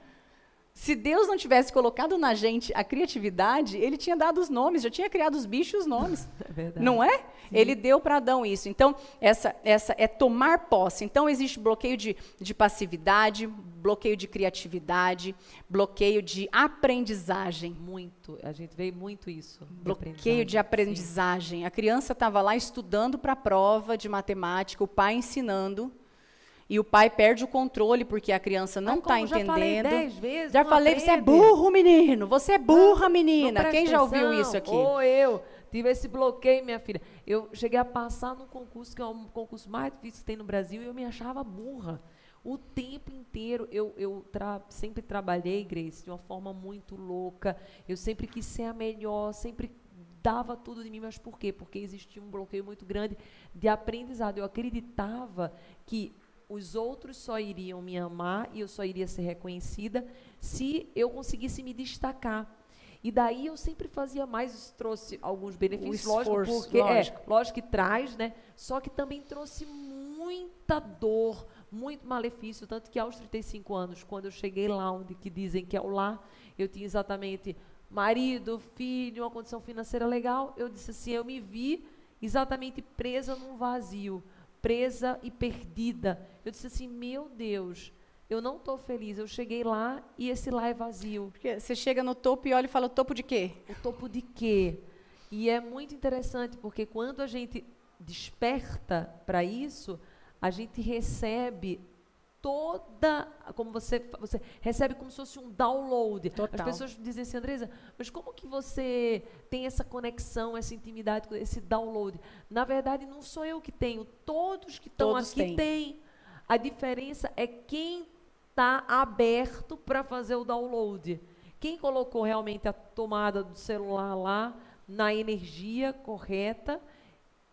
Se Deus não tivesse colocado na gente a criatividade, ele tinha dado os nomes, já tinha criado os bichos e os nomes. É verdade. Não é? Ele deu para Adão isso. Então, essa, essa é tomar posse. Então, existe bloqueio de, de passividade, bloqueio de criatividade, bloqueio de aprendizagem. Muito. A gente vê muito isso. de Bloqueio de Sim. aprendizagem. A criança estava lá estudando para a prova de matemática, o pai ensinando, e o pai perde o controle porque a criança não Ah, está como já falei entendendo. dez vezes, já falei, você é burro, menino. Você é burra, Não menina. Quem já ouviu atenção. isso aqui? Ou eu. Tive esse bloqueio, minha filha. Eu cheguei a passar num concurso, que é um concurso mais difícil que tem no Brasil, e eu me achava burra. O tempo inteiro eu, eu tra- sempre trabalhei, Grace, de uma forma muito louca. Eu sempre quis ser a melhor, sempre dava tudo de mim, mas por quê? Porque existia um bloqueio muito grande de aprendizado. Eu acreditava que os outros só iriam me amar e eu só iria ser reconhecida se eu conseguisse me destacar. E daí eu sempre fazia mais, isso trouxe alguns benefícios, lógico, esforço, porque lógico. é, lógico que traz, né? Só que também trouxe muita dor, muito malefício, tanto que aos 35 anos, quando eu cheguei lá onde que dizem que é o lar, eu tinha exatamente marido, filho, uma condição financeira legal, eu disse assim, eu me vi exatamente presa num vazio, presa e perdida. Eu disse assim, meu Deus, eu não estou feliz. Eu cheguei lá e esse lá é vazio. Porque você chega no topo e olha e fala, topo de quê? O topo de quê? E é muito interessante porque quando a gente desperta para isso, a gente recebe toda, como você, você recebe como se fosse um download. Total. As pessoas dizem assim, Andresa, mas como que você tem essa conexão, essa intimidade, esse download? Na verdade, não sou eu que tenho, todos que estão aqui têm. têm. A diferença é quem está aberto para fazer o download. Quem colocou realmente a tomada do celular lá na energia correta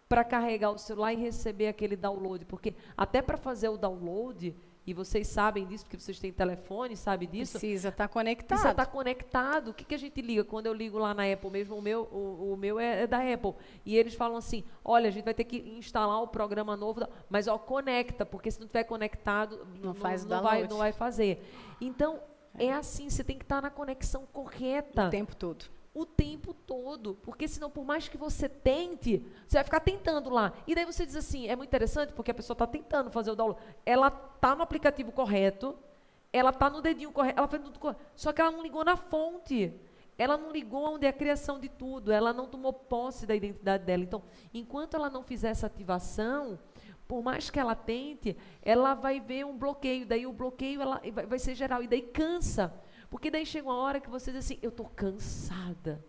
para carregar o celular e receber aquele download, porque até para fazer o download, e vocês sabem disso, porque vocês têm telefone, sabem disso, Precisa estar precisa conectado. estar conectado. O que, que a gente liga? Quando eu ligo lá na Apple mesmo, o meu, o, o meu é, é da Apple. E eles falam assim: olha, a gente vai ter que instalar o programa novo, da- mas ó, conecta, porque se não tiver conectado, Não faz o não, vai, não vai fazer. Então, é assim, você tem que estar na conexão correta o tempo todo. O tempo todo. Porque senão, por mais que você tente, você vai ficar tentando lá. E daí você diz assim, é muito interessante porque a pessoa está tentando fazer o download. Ela está no aplicativo correto, ela está no dedinho correto, ela fez tudo correto. Só que ela não ligou na fonte. Ela não ligou onde é a criação de tudo. Ela não tomou posse da identidade dela. Então, enquanto ela não fizer essa ativação, por mais que ela tente, ela vai ver um bloqueio. Daí o bloqueio ela, vai, ser geral. E daí cansa. Porque daí chega uma hora que você diz assim, eu estou cansada.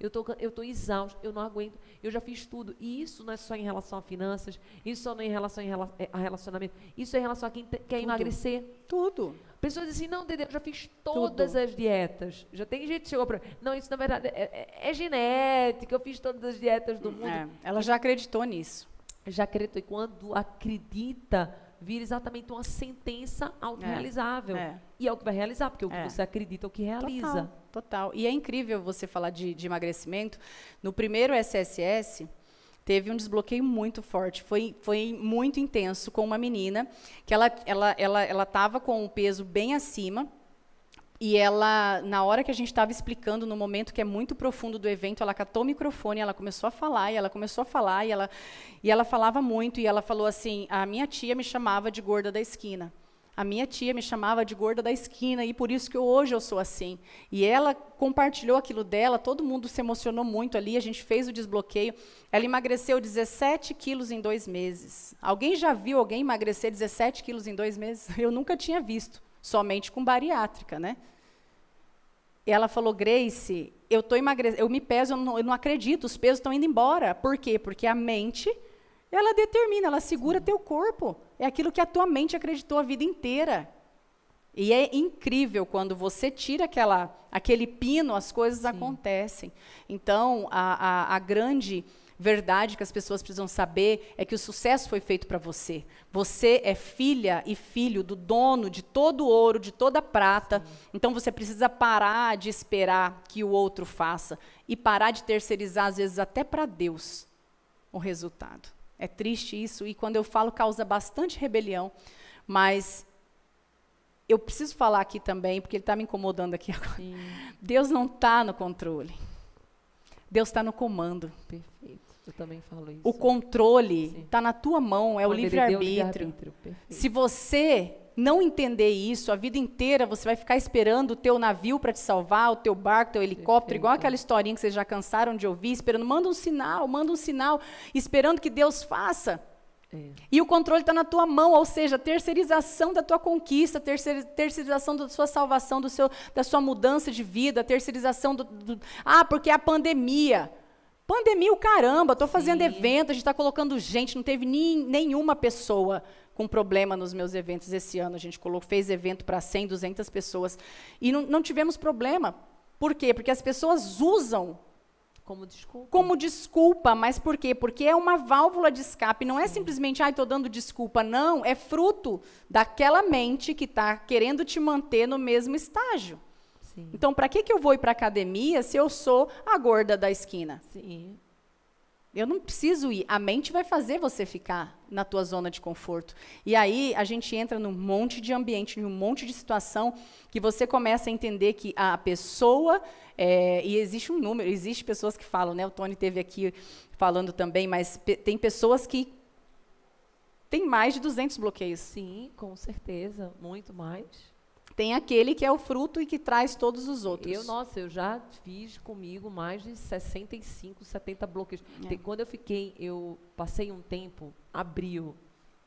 Eu tô, eu tô exausto, eu não aguento, eu já fiz tudo. E isso não é só em relação a finanças, isso não é em relação é, a relacionamento, isso é em relação a quem te- quer Tudo. emagrecer. Tudo. Pessoas dizem assim, não, Dede, eu já fiz todas Tudo. as dietas. Já tem gente que chegou para Não, isso na verdade é, é- é genética, eu fiz todas as dietas do mundo. É, ela já acreditou nisso. Já acreditou. E quando acredita, vira exatamente uma sentença autorrealizável. é. E é o que vai realizar, porque o que É. você acredita é o que realiza. Total, total. E é incrível você falar de, de emagrecimento. No primeiro SSS, teve um desbloqueio muito forte. Foi, foi muito intenso com uma menina que ela ela ela ela estava com um peso bem acima. E ela, na hora que a gente estava explicando, no momento que é muito profundo do evento, ela catou o microfone, ela começou a falar, e ela começou a falar, e ela, e ela falava muito, e ela falou assim, a minha tia me chamava de gorda da esquina. A minha tia me chamava de gorda da esquina, e por isso que hoje eu sou assim. E ela compartilhou aquilo dela, todo mundo se emocionou muito ali, a gente fez o desbloqueio. Ela emagreceu 17 quilos em dois meses. Alguém já viu alguém emagrecer 17 quilos em dois meses? Eu nunca tinha visto, somente com bariátrica, né? ela falou, Grace, eu tô emagrecendo, eu me peso, eu não, eu não acredito, os pesos estão indo embora. Por quê? Porque a mente, ela determina, ela segura teu corpo. É aquilo que a tua mente acreditou a vida inteira. E é incrível quando você tira aquela, aquele pino, as coisas Sim. acontecem. Então, a, a, a grande verdade que as pessoas precisam saber é que o sucesso foi feito para você. Você é filha e filho do dono de todo o ouro, de toda a prata. Sim. Então você precisa parar de esperar que o outro faça e parar de terceirizar, às vezes, até para Deus o resultado. É triste isso e quando eu falo causa bastante rebelião, mas eu preciso falar aqui também, porque ele está me incomodando aqui agora. Sim. Deus não está no controle. Deus está no comando. Perfeito. Eu também falo isso. O controle está na tua mão, é o livre-arbítrio. Livre Se você não entender isso, a vida inteira você vai ficar esperando o teu navio para te salvar, o teu barco, o teu helicóptero, Perfeito. igual aquela historinha que vocês já cansaram de ouvir, esperando, manda um sinal, manda um sinal, esperando que Deus faça. É. E o controle está na tua mão, ou seja, terceirização da tua conquista, terceirização da sua salvação, do seu, da sua mudança de vida, terceirização do, do ah, porque é a pandemia. Pandemia, o caramba, estou fazendo evento, a gente está colocando gente, não teve nem, nenhuma pessoa com problema nos meus eventos esse ano. A gente colocou, fez evento para 100, 200 pessoas. E não, não tivemos problema. Por quê? Porque as pessoas usam como desculpa. Como desculpa, mas por quê? Porque é uma válvula de escape. Não é Sim. simplesmente, ai, estou dando desculpa. Não, é fruto daquela mente que está querendo te manter no mesmo estágio. Sim. Então, para que, que eu vou ir para a academia se eu sou a gorda da esquina? Sim. Eu não preciso ir. A mente vai fazer você ficar na tua zona de conforto. E aí a gente entra num monte de ambiente, num monte de situação que você começa a entender que a pessoa é, e existe um número, existe pessoas que falam, né? O Tony teve aqui falando também, mas tem pessoas que têm mais de 200 bloqueios. Sim, com certeza, muito mais. Tem aquele que é o fruto e que traz todos os outros. Eu, nossa, eu já fiz comigo mais de 65, 70 bloqueios. É. Quando eu fiquei, eu passei um tempo, abril,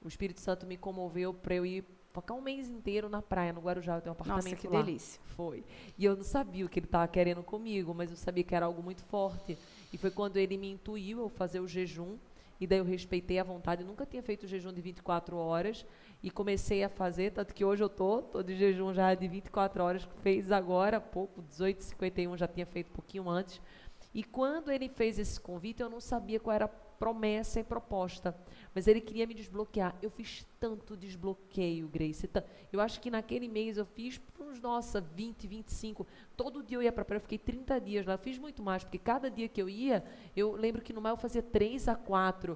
o Espírito Santo me comoveu para eu ir ficar um mês inteiro na praia, no Guarujá, eu tenho um apartamento Nossa, que lá. delícia. Foi. E eu não sabia o que ele estava querendo comigo, mas eu sabia que era algo muito forte. E foi quando ele me intuiu eu fazer o jejum, e daí eu respeitei a vontade. Eu nunca tinha feito jejum de 24 horas, e comecei a fazer, tanto que hoje eu tô, tô de jejum já de 24 horas, fez agora pouco, 18h51, já tinha feito um pouquinho antes. E quando ele fez esse convite, eu não sabia qual era a promessa e proposta, mas ele queria me desbloquear. Eu fiz tanto desbloqueio, Grace. Eu acho que naquele mês eu fiz uns, nossa, 20, 25. Todo dia eu ia para a praia, eu fiquei 30 dias lá. Eu fiz muito mais, porque cada dia que eu ia, eu lembro que no mar eu fazia 3 a 4.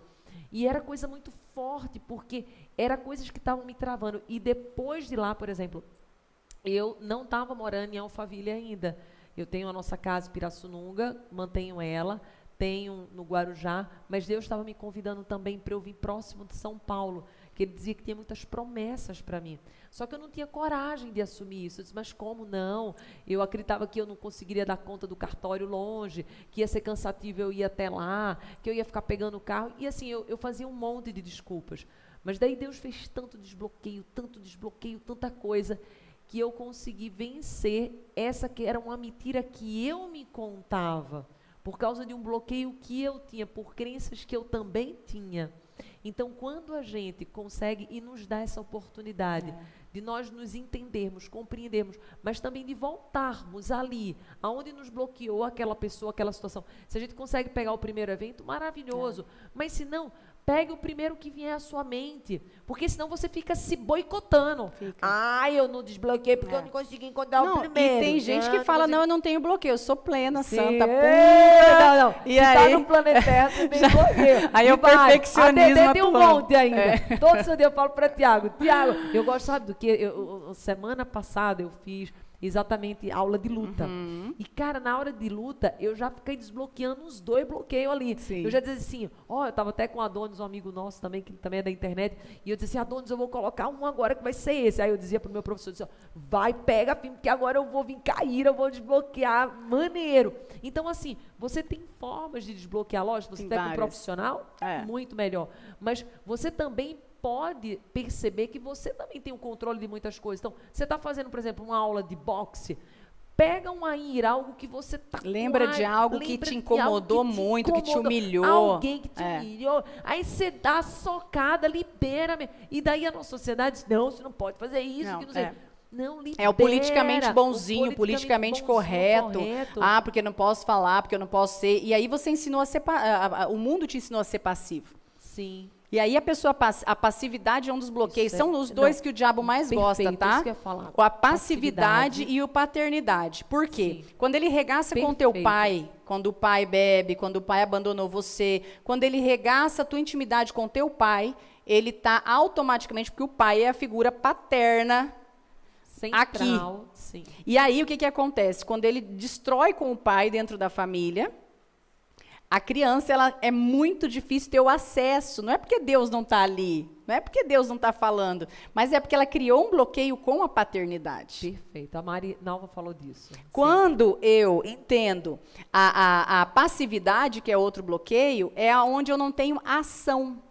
E era coisa muito forte, porque era coisas que estavam me travando. E depois de lá, por exemplo, eu não estava morando em Alphaville ainda. Eu tenho a nossa casa Pirassununga, mantenho ela, tenho no Guarujá, mas Deus estava me convidando também para eu vir próximo de São Paulo, que ele dizia que tinha muitas promessas para mim. Só que eu não tinha coragem de assumir isso. Eu disse, mas como não? Eu acreditava que eu não conseguiria dar conta do cartório longe, que ia ser cansativo eu ir até lá, que eu ia ficar pegando o carro. E assim, eu, eu fazia um monte de desculpas. Mas daí Deus fez tanto desbloqueio, tanto desbloqueio, tanta coisa, que eu consegui vencer essa que era uma mentira que eu me contava, por causa de um bloqueio que eu tinha, por crenças que eu também tinha. Então, quando a gente consegue e nos dá essa oportunidade é. de nós nos entendermos, compreendermos, mas também de voltarmos ali, aonde nos bloqueou aquela pessoa, aquela situação. Se a gente consegue pegar o primeiro evento, maravilhoso. É. Mas se não, Pegue o primeiro que vier à sua mente. Porque senão você fica se boicotando. Fica. Ah, eu não desbloqueei porque é. eu não consegui encontrar não, o primeiro. E tem gente que fala, não, eu não tenho bloqueio, eu sou plena, Sim. santa, pura. Não, não. E se tá aí... tá no planeta Terra, você tem bloqueio. Aí eu perfeccionismo A tem um monte ainda. É. Todo seu dia eu falo para Tiago, Tiago, eu gosto, sabe do que? Eu, semana passada eu fiz exatamente aula de luta. Uhum. E, cara, na hora de luta, eu já fiquei desbloqueando os dois bloqueios ali. Sim. Eu já dizia assim, ó, oh, eu tava até com o Adonis, um amigo nosso também, que também é da internet, e eu dizia assim, Adonis, eu vou colocar um agora que vai ser esse. Aí eu dizia pro meu professor, dizia, vai, pega filme, que agora eu vou vir cair, eu vou desbloquear, maneiro. Então, assim, você tem formas de desbloquear, lógico, você tem tá com um profissional, é. muito melhor. Mas você também pode perceber que você também tem o controle de muitas coisas. Então, você está fazendo, por exemplo, uma aula de boxe, Pega uma ira, algo que você tá com Lembra de algo que lembra te de incomodou algo muito, que te incomodou, humilhou. Alguém que te É. humilhou. Aí você dá a socada, libera. E daí a nossa sociedade diz, não, você não pode fazer isso, Não, que não sei. é. Não, libera. É o politicamente bonzinho, o politicamente, bonzinho, correto. correto. Ah, porque eu não posso falar, porque eu não posso ser. E aí você ensinou a ser. pa- O mundo te ensinou a ser passivo. Sim. E aí a pessoa pass- a passividade é um dos bloqueios. É- São os dois não, que o diabo mais gosta, perfeito, tá? isso que eu ia falar. A passividade, Passividade. e o paternidade. Por quê? Sim. Quando ele regaça com teu Perfeito. pai, quando o pai bebe, quando o pai abandonou você, quando ele regaça a tua intimidade com teu pai, ele tá automaticamente, porque o pai é a figura paterna Central, sim. e aí o que, que acontece? Quando ele destrói com o pai dentro da família, a criança ela é muito difícil ter o acesso. Não é porque Deus não está ali, não é porque Deus não está falando, mas é porque ela criou um bloqueio com a paternidade. Perfeito. A Mari Nalva falou disso. Sim. Quando eu entendo a, a, a passividade, que é outro bloqueio, é onde eu não tenho ação.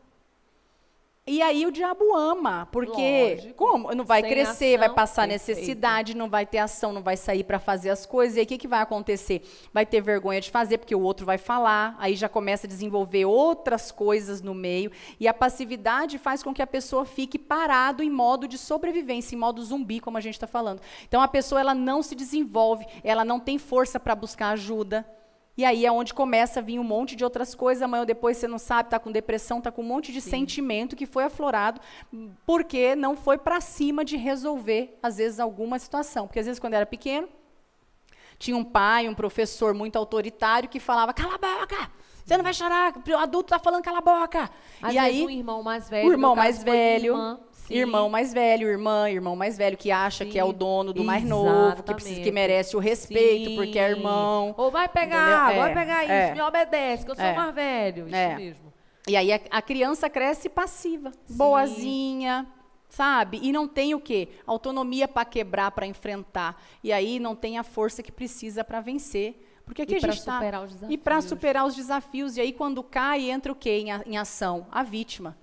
E aí o diabo ama, porque Lógico. como? Não vai crescer, vai ação, passar perfeito. necessidade, não vai ter ação, não vai sair para fazer as coisas. E aí o que, que vai acontecer? Vai ter vergonha de fazer, porque o outro vai falar, aí já começa a desenvolver outras coisas no meio. E a passividade faz com que a pessoa fique parado em modo de sobrevivência, em modo zumbi, como a gente está falando. Então a pessoa ela não se desenvolve, ela não tem força para buscar ajuda. E aí é onde começa a vir um monte de outras coisas. Amanhã ou depois você não sabe, está com depressão, está com um monte de sentimento que foi aflorado porque não foi para cima de resolver, às vezes, alguma situação. Porque às vezes, quando era pequeno, tinha um pai, um professor muito autoritário que falava: cala a boca! Você não vai chorar, o adulto está falando cala a boca. Às e aí, um irmão mais velho. o irmão mais velho, irmã, sim. irmão mais velho, irmã, irmão mais velho que acha que é o Sim, dono do mais novo, que, precisa, que exatamente. merece o respeito Sim. porque é irmão. Ou vai pegar, Entendeu? vai É, pegar isso, é. me obedece, que eu sou É. mais velho. Isso É. mesmo. E aí a, a criança cresce passiva, Sim. boazinha, sabe? E não tem o quê? Autonomia para quebrar, para enfrentar. E aí não tem a força que precisa para vencer. Porque aqui E a gente está e para superar os desafios. E aí quando cai entra o quê em, a- em ação? A vítima.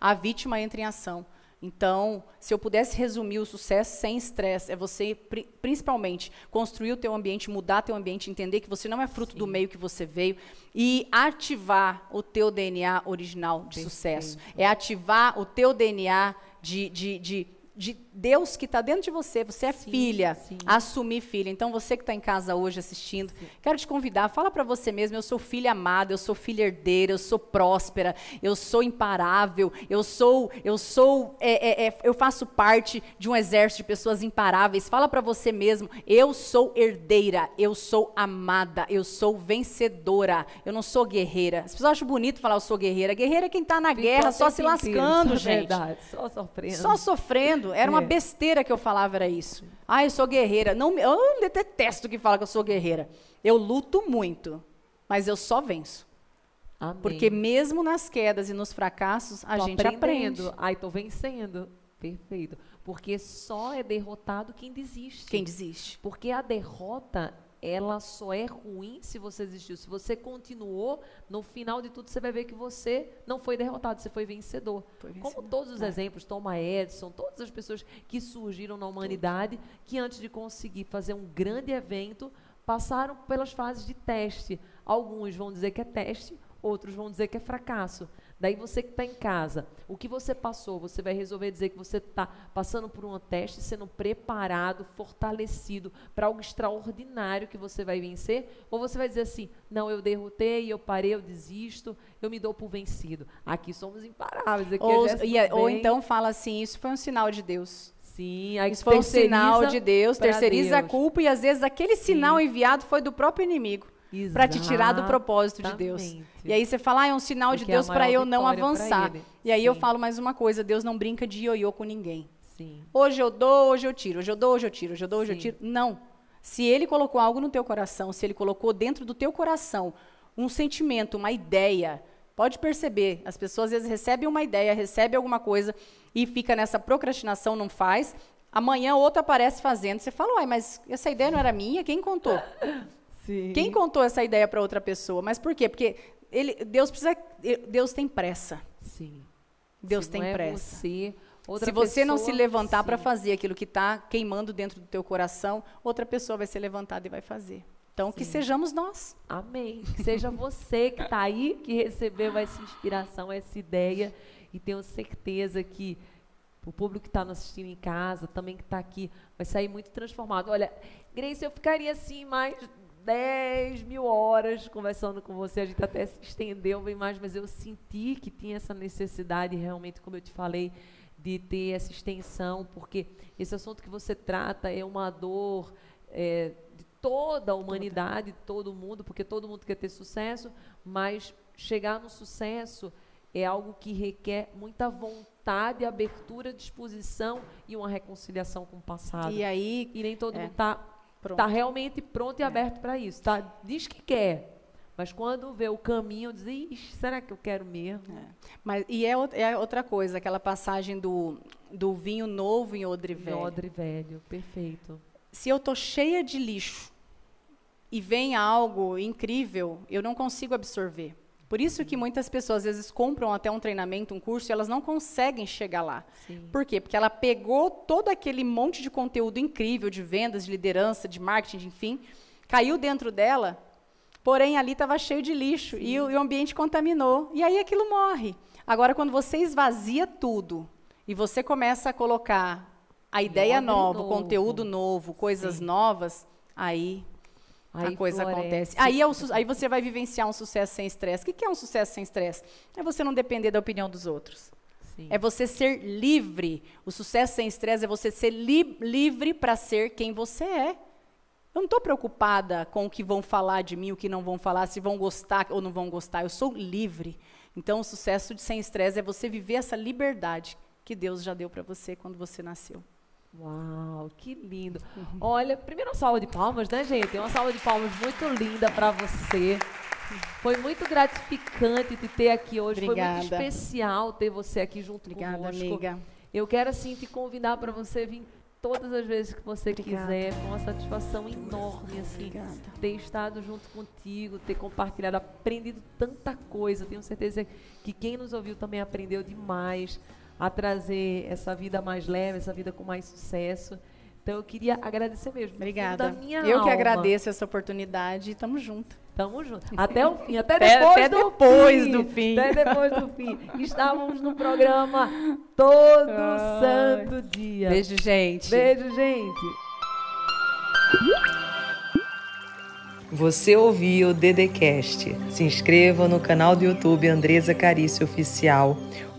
A vítima entra em ação. Então, se eu pudesse resumir o sucesso sem estresse, é você, pri- principalmente, construir o teu ambiente, mudar teu ambiente, entender que você não é fruto do meio que você veio e ativar o teu DNA original de sucesso. É ativar o teu DNA de, de, de, de Deus que está dentro de você. Você é Sim, filha, sim. assumir filha. Então, você que está em casa hoje assistindo, quero te convidar, fala para você mesmo, eu sou filha amada, eu sou filha herdeira, eu sou próspera, eu sou imparável, eu sou, eu sou, é, é, é, eu faço parte de um exército de pessoas imparáveis. Fala para você mesmo, eu sou herdeira, eu sou amada, eu sou vencedora, eu não sou guerreira. As pessoas acham bonito falar eu sou guerreira. Guerreira é quem está na guerra, só se inteiro, lascando, é gente. Verdade, só sofrendo. Só sofrendo. Era uma. Besteira que eu falava, era isso. Ah, eu sou guerreira. Não, eu detesto que fala que eu sou guerreira. Eu luto muito, mas eu só venço. Amém. Porque mesmo nas quedas e nos fracassos, a Tô gente aprende. Ai, tô vencendo. Perfeito. Porque só é derrotado quem desiste. Quem desiste? Porque a derrota, ela só é ruim se você desistiu. Se você continuou, no final de tudo você vai ver que você não foi derrotado, você foi vencedor. Foi Como vencedor. todos os É. exemplos, Thomas Edison, todas as pessoas que surgiram na humanidade, que antes de conseguir fazer um grande evento, passaram pelas fases de teste. Alguns vão dizer que é teste, outros vão dizer que é fracasso. Daí você que está em casa, o que você passou, você vai resolver dizer que você está passando por um teste, sendo preparado, fortalecido para algo extraordinário que você vai vencer, ou você vai dizer assim, não, eu derrotei, eu parei, eu desisto, eu me dou por vencido. Aqui somos imparáveis. Aqui Ou, a e- ou vem- então fala assim, isso foi um sinal de Deus. Sim, aí Isso foi um sinal de Deus, terceiriza a Deus. culpa e às vezes aquele sinal enviado foi do próprio inimigo para te tirar do propósito de Deus. E aí você fala, ah, é um sinal de Porque é a Deus para maior eu não avançar. E aí eu Sim. falo mais uma coisa, Deus não brinca de ioiô com ninguém. Sim. Hoje eu dou, hoje eu tiro, hoje eu dou, hoje eu tiro, hoje eu dou, hoje eu Sim. tiro. Não. Se ele colocou algo no teu coração, se ele colocou dentro do teu coração um sentimento, uma ideia, pode perceber, as pessoas às vezes recebem uma ideia, recebem alguma coisa e fica nessa procrastinação, não faz. Amanhã outro aparece fazendo. Você fala, uai, mas essa ideia não era minha? Quem contou? Sim. Quem contou essa ideia para outra pessoa? Mas por quê? Porque ele, Deus precisa, Deus tem pressa. Sim. Deus Se tem é pressa. você, se você não se pessoa- levantar para fazer aquilo que está queimando dentro do teu coração, outra pessoa vai ser levantada e vai fazer. Então, que Sim. sejamos nós. Amém. Que seja você que está aí, que recebeu essa inspiração, essa ideia. E tenho certeza que o público que está nos assistindo em casa, também que está aqui, vai sair muito transformado. Olha, Grace, eu ficaria assim mais 10 mil horas conversando com você. A gente até se estendeu bem mais, mas eu senti que tinha essa necessidade, realmente, como eu te falei, de ter essa extensão, porque esse assunto que você trata é uma dor é, de toda a humanidade, de todo mundo, porque todo mundo quer ter sucesso, mas chegar no sucesso é algo que requer muita vontade, abertura, disposição e uma reconciliação com o passado. E aí, E nem todo É. mundo está pronto. tá realmente pronto e aberto para isso. Tá? Diz que quer, mas quando vê o caminho, diz, Ixi, será que eu quero mesmo? Mas, e é, é outra coisa, aquela passagem do, do vinho novo em odre velho. Odre velho, perfeito. Se eu tô cheia de lixo e vem algo incrível, eu não consigo absorver. Por isso que muitas pessoas às vezes compram até um treinamento, um curso, e elas não conseguem chegar lá. Sim. Por quê? Porque ela pegou todo aquele monte de conteúdo incrível de vendas, de liderança, de marketing, de enfim, caiu dentro dela, porém ali estava cheio de lixo e o, e o ambiente contaminou. E aí aquilo morre. Agora, quando você esvazia tudo e você começa a colocar a ideia nova, o novo. conteúdo novo, coisas Sim. novas, aí Aí a coisa acontece. Aí, é o aí você vai vivenciar um sucesso sem estresse. O que que é um sucesso sem estresse? É você não depender da opinião dos outros. Sim. É você ser livre. O sucesso sem estresse é você ser li- livre para ser quem você é. Eu não estou preocupada com o que vão falar de mim, o que não vão falar, se vão gostar ou não vão gostar. Eu sou livre. Então, o sucesso de sem estresse é você viver essa liberdade que Deus já deu para você quando você nasceu. Uau, que lindo. Olha, primeiro uma salva de palmas, né, gente? Uma salva de palmas muito linda para você. Foi muito gratificante te ter aqui hoje. Foi Obrigada. muito especial ter você aqui junto Obrigada, conosco. amiga. Eu quero, assim, te convidar para você vir todas as vezes que você Obrigada. quiser. Foi uma satisfação enorme, assim, Obrigada. ter estado junto contigo, ter compartilhado, aprendido tanta coisa. Tenho certeza que quem nos ouviu também aprendeu demais a trazer essa vida mais leve, essa vida com mais sucesso. Então eu queria agradecer mesmo. Obrigada. Da minha Eu que alma. agradeço essa oportunidade e tamo junto. Tamo junto. Até o fim, até Até- depois até do depois fim. do fim. Até depois do fim. Estávamos no programa todo santo dia. Beijo, gente. Beijo, gente. Você ouviu o Dedecast. Se inscreva no canal do YouTube Andresa Carício Oficial.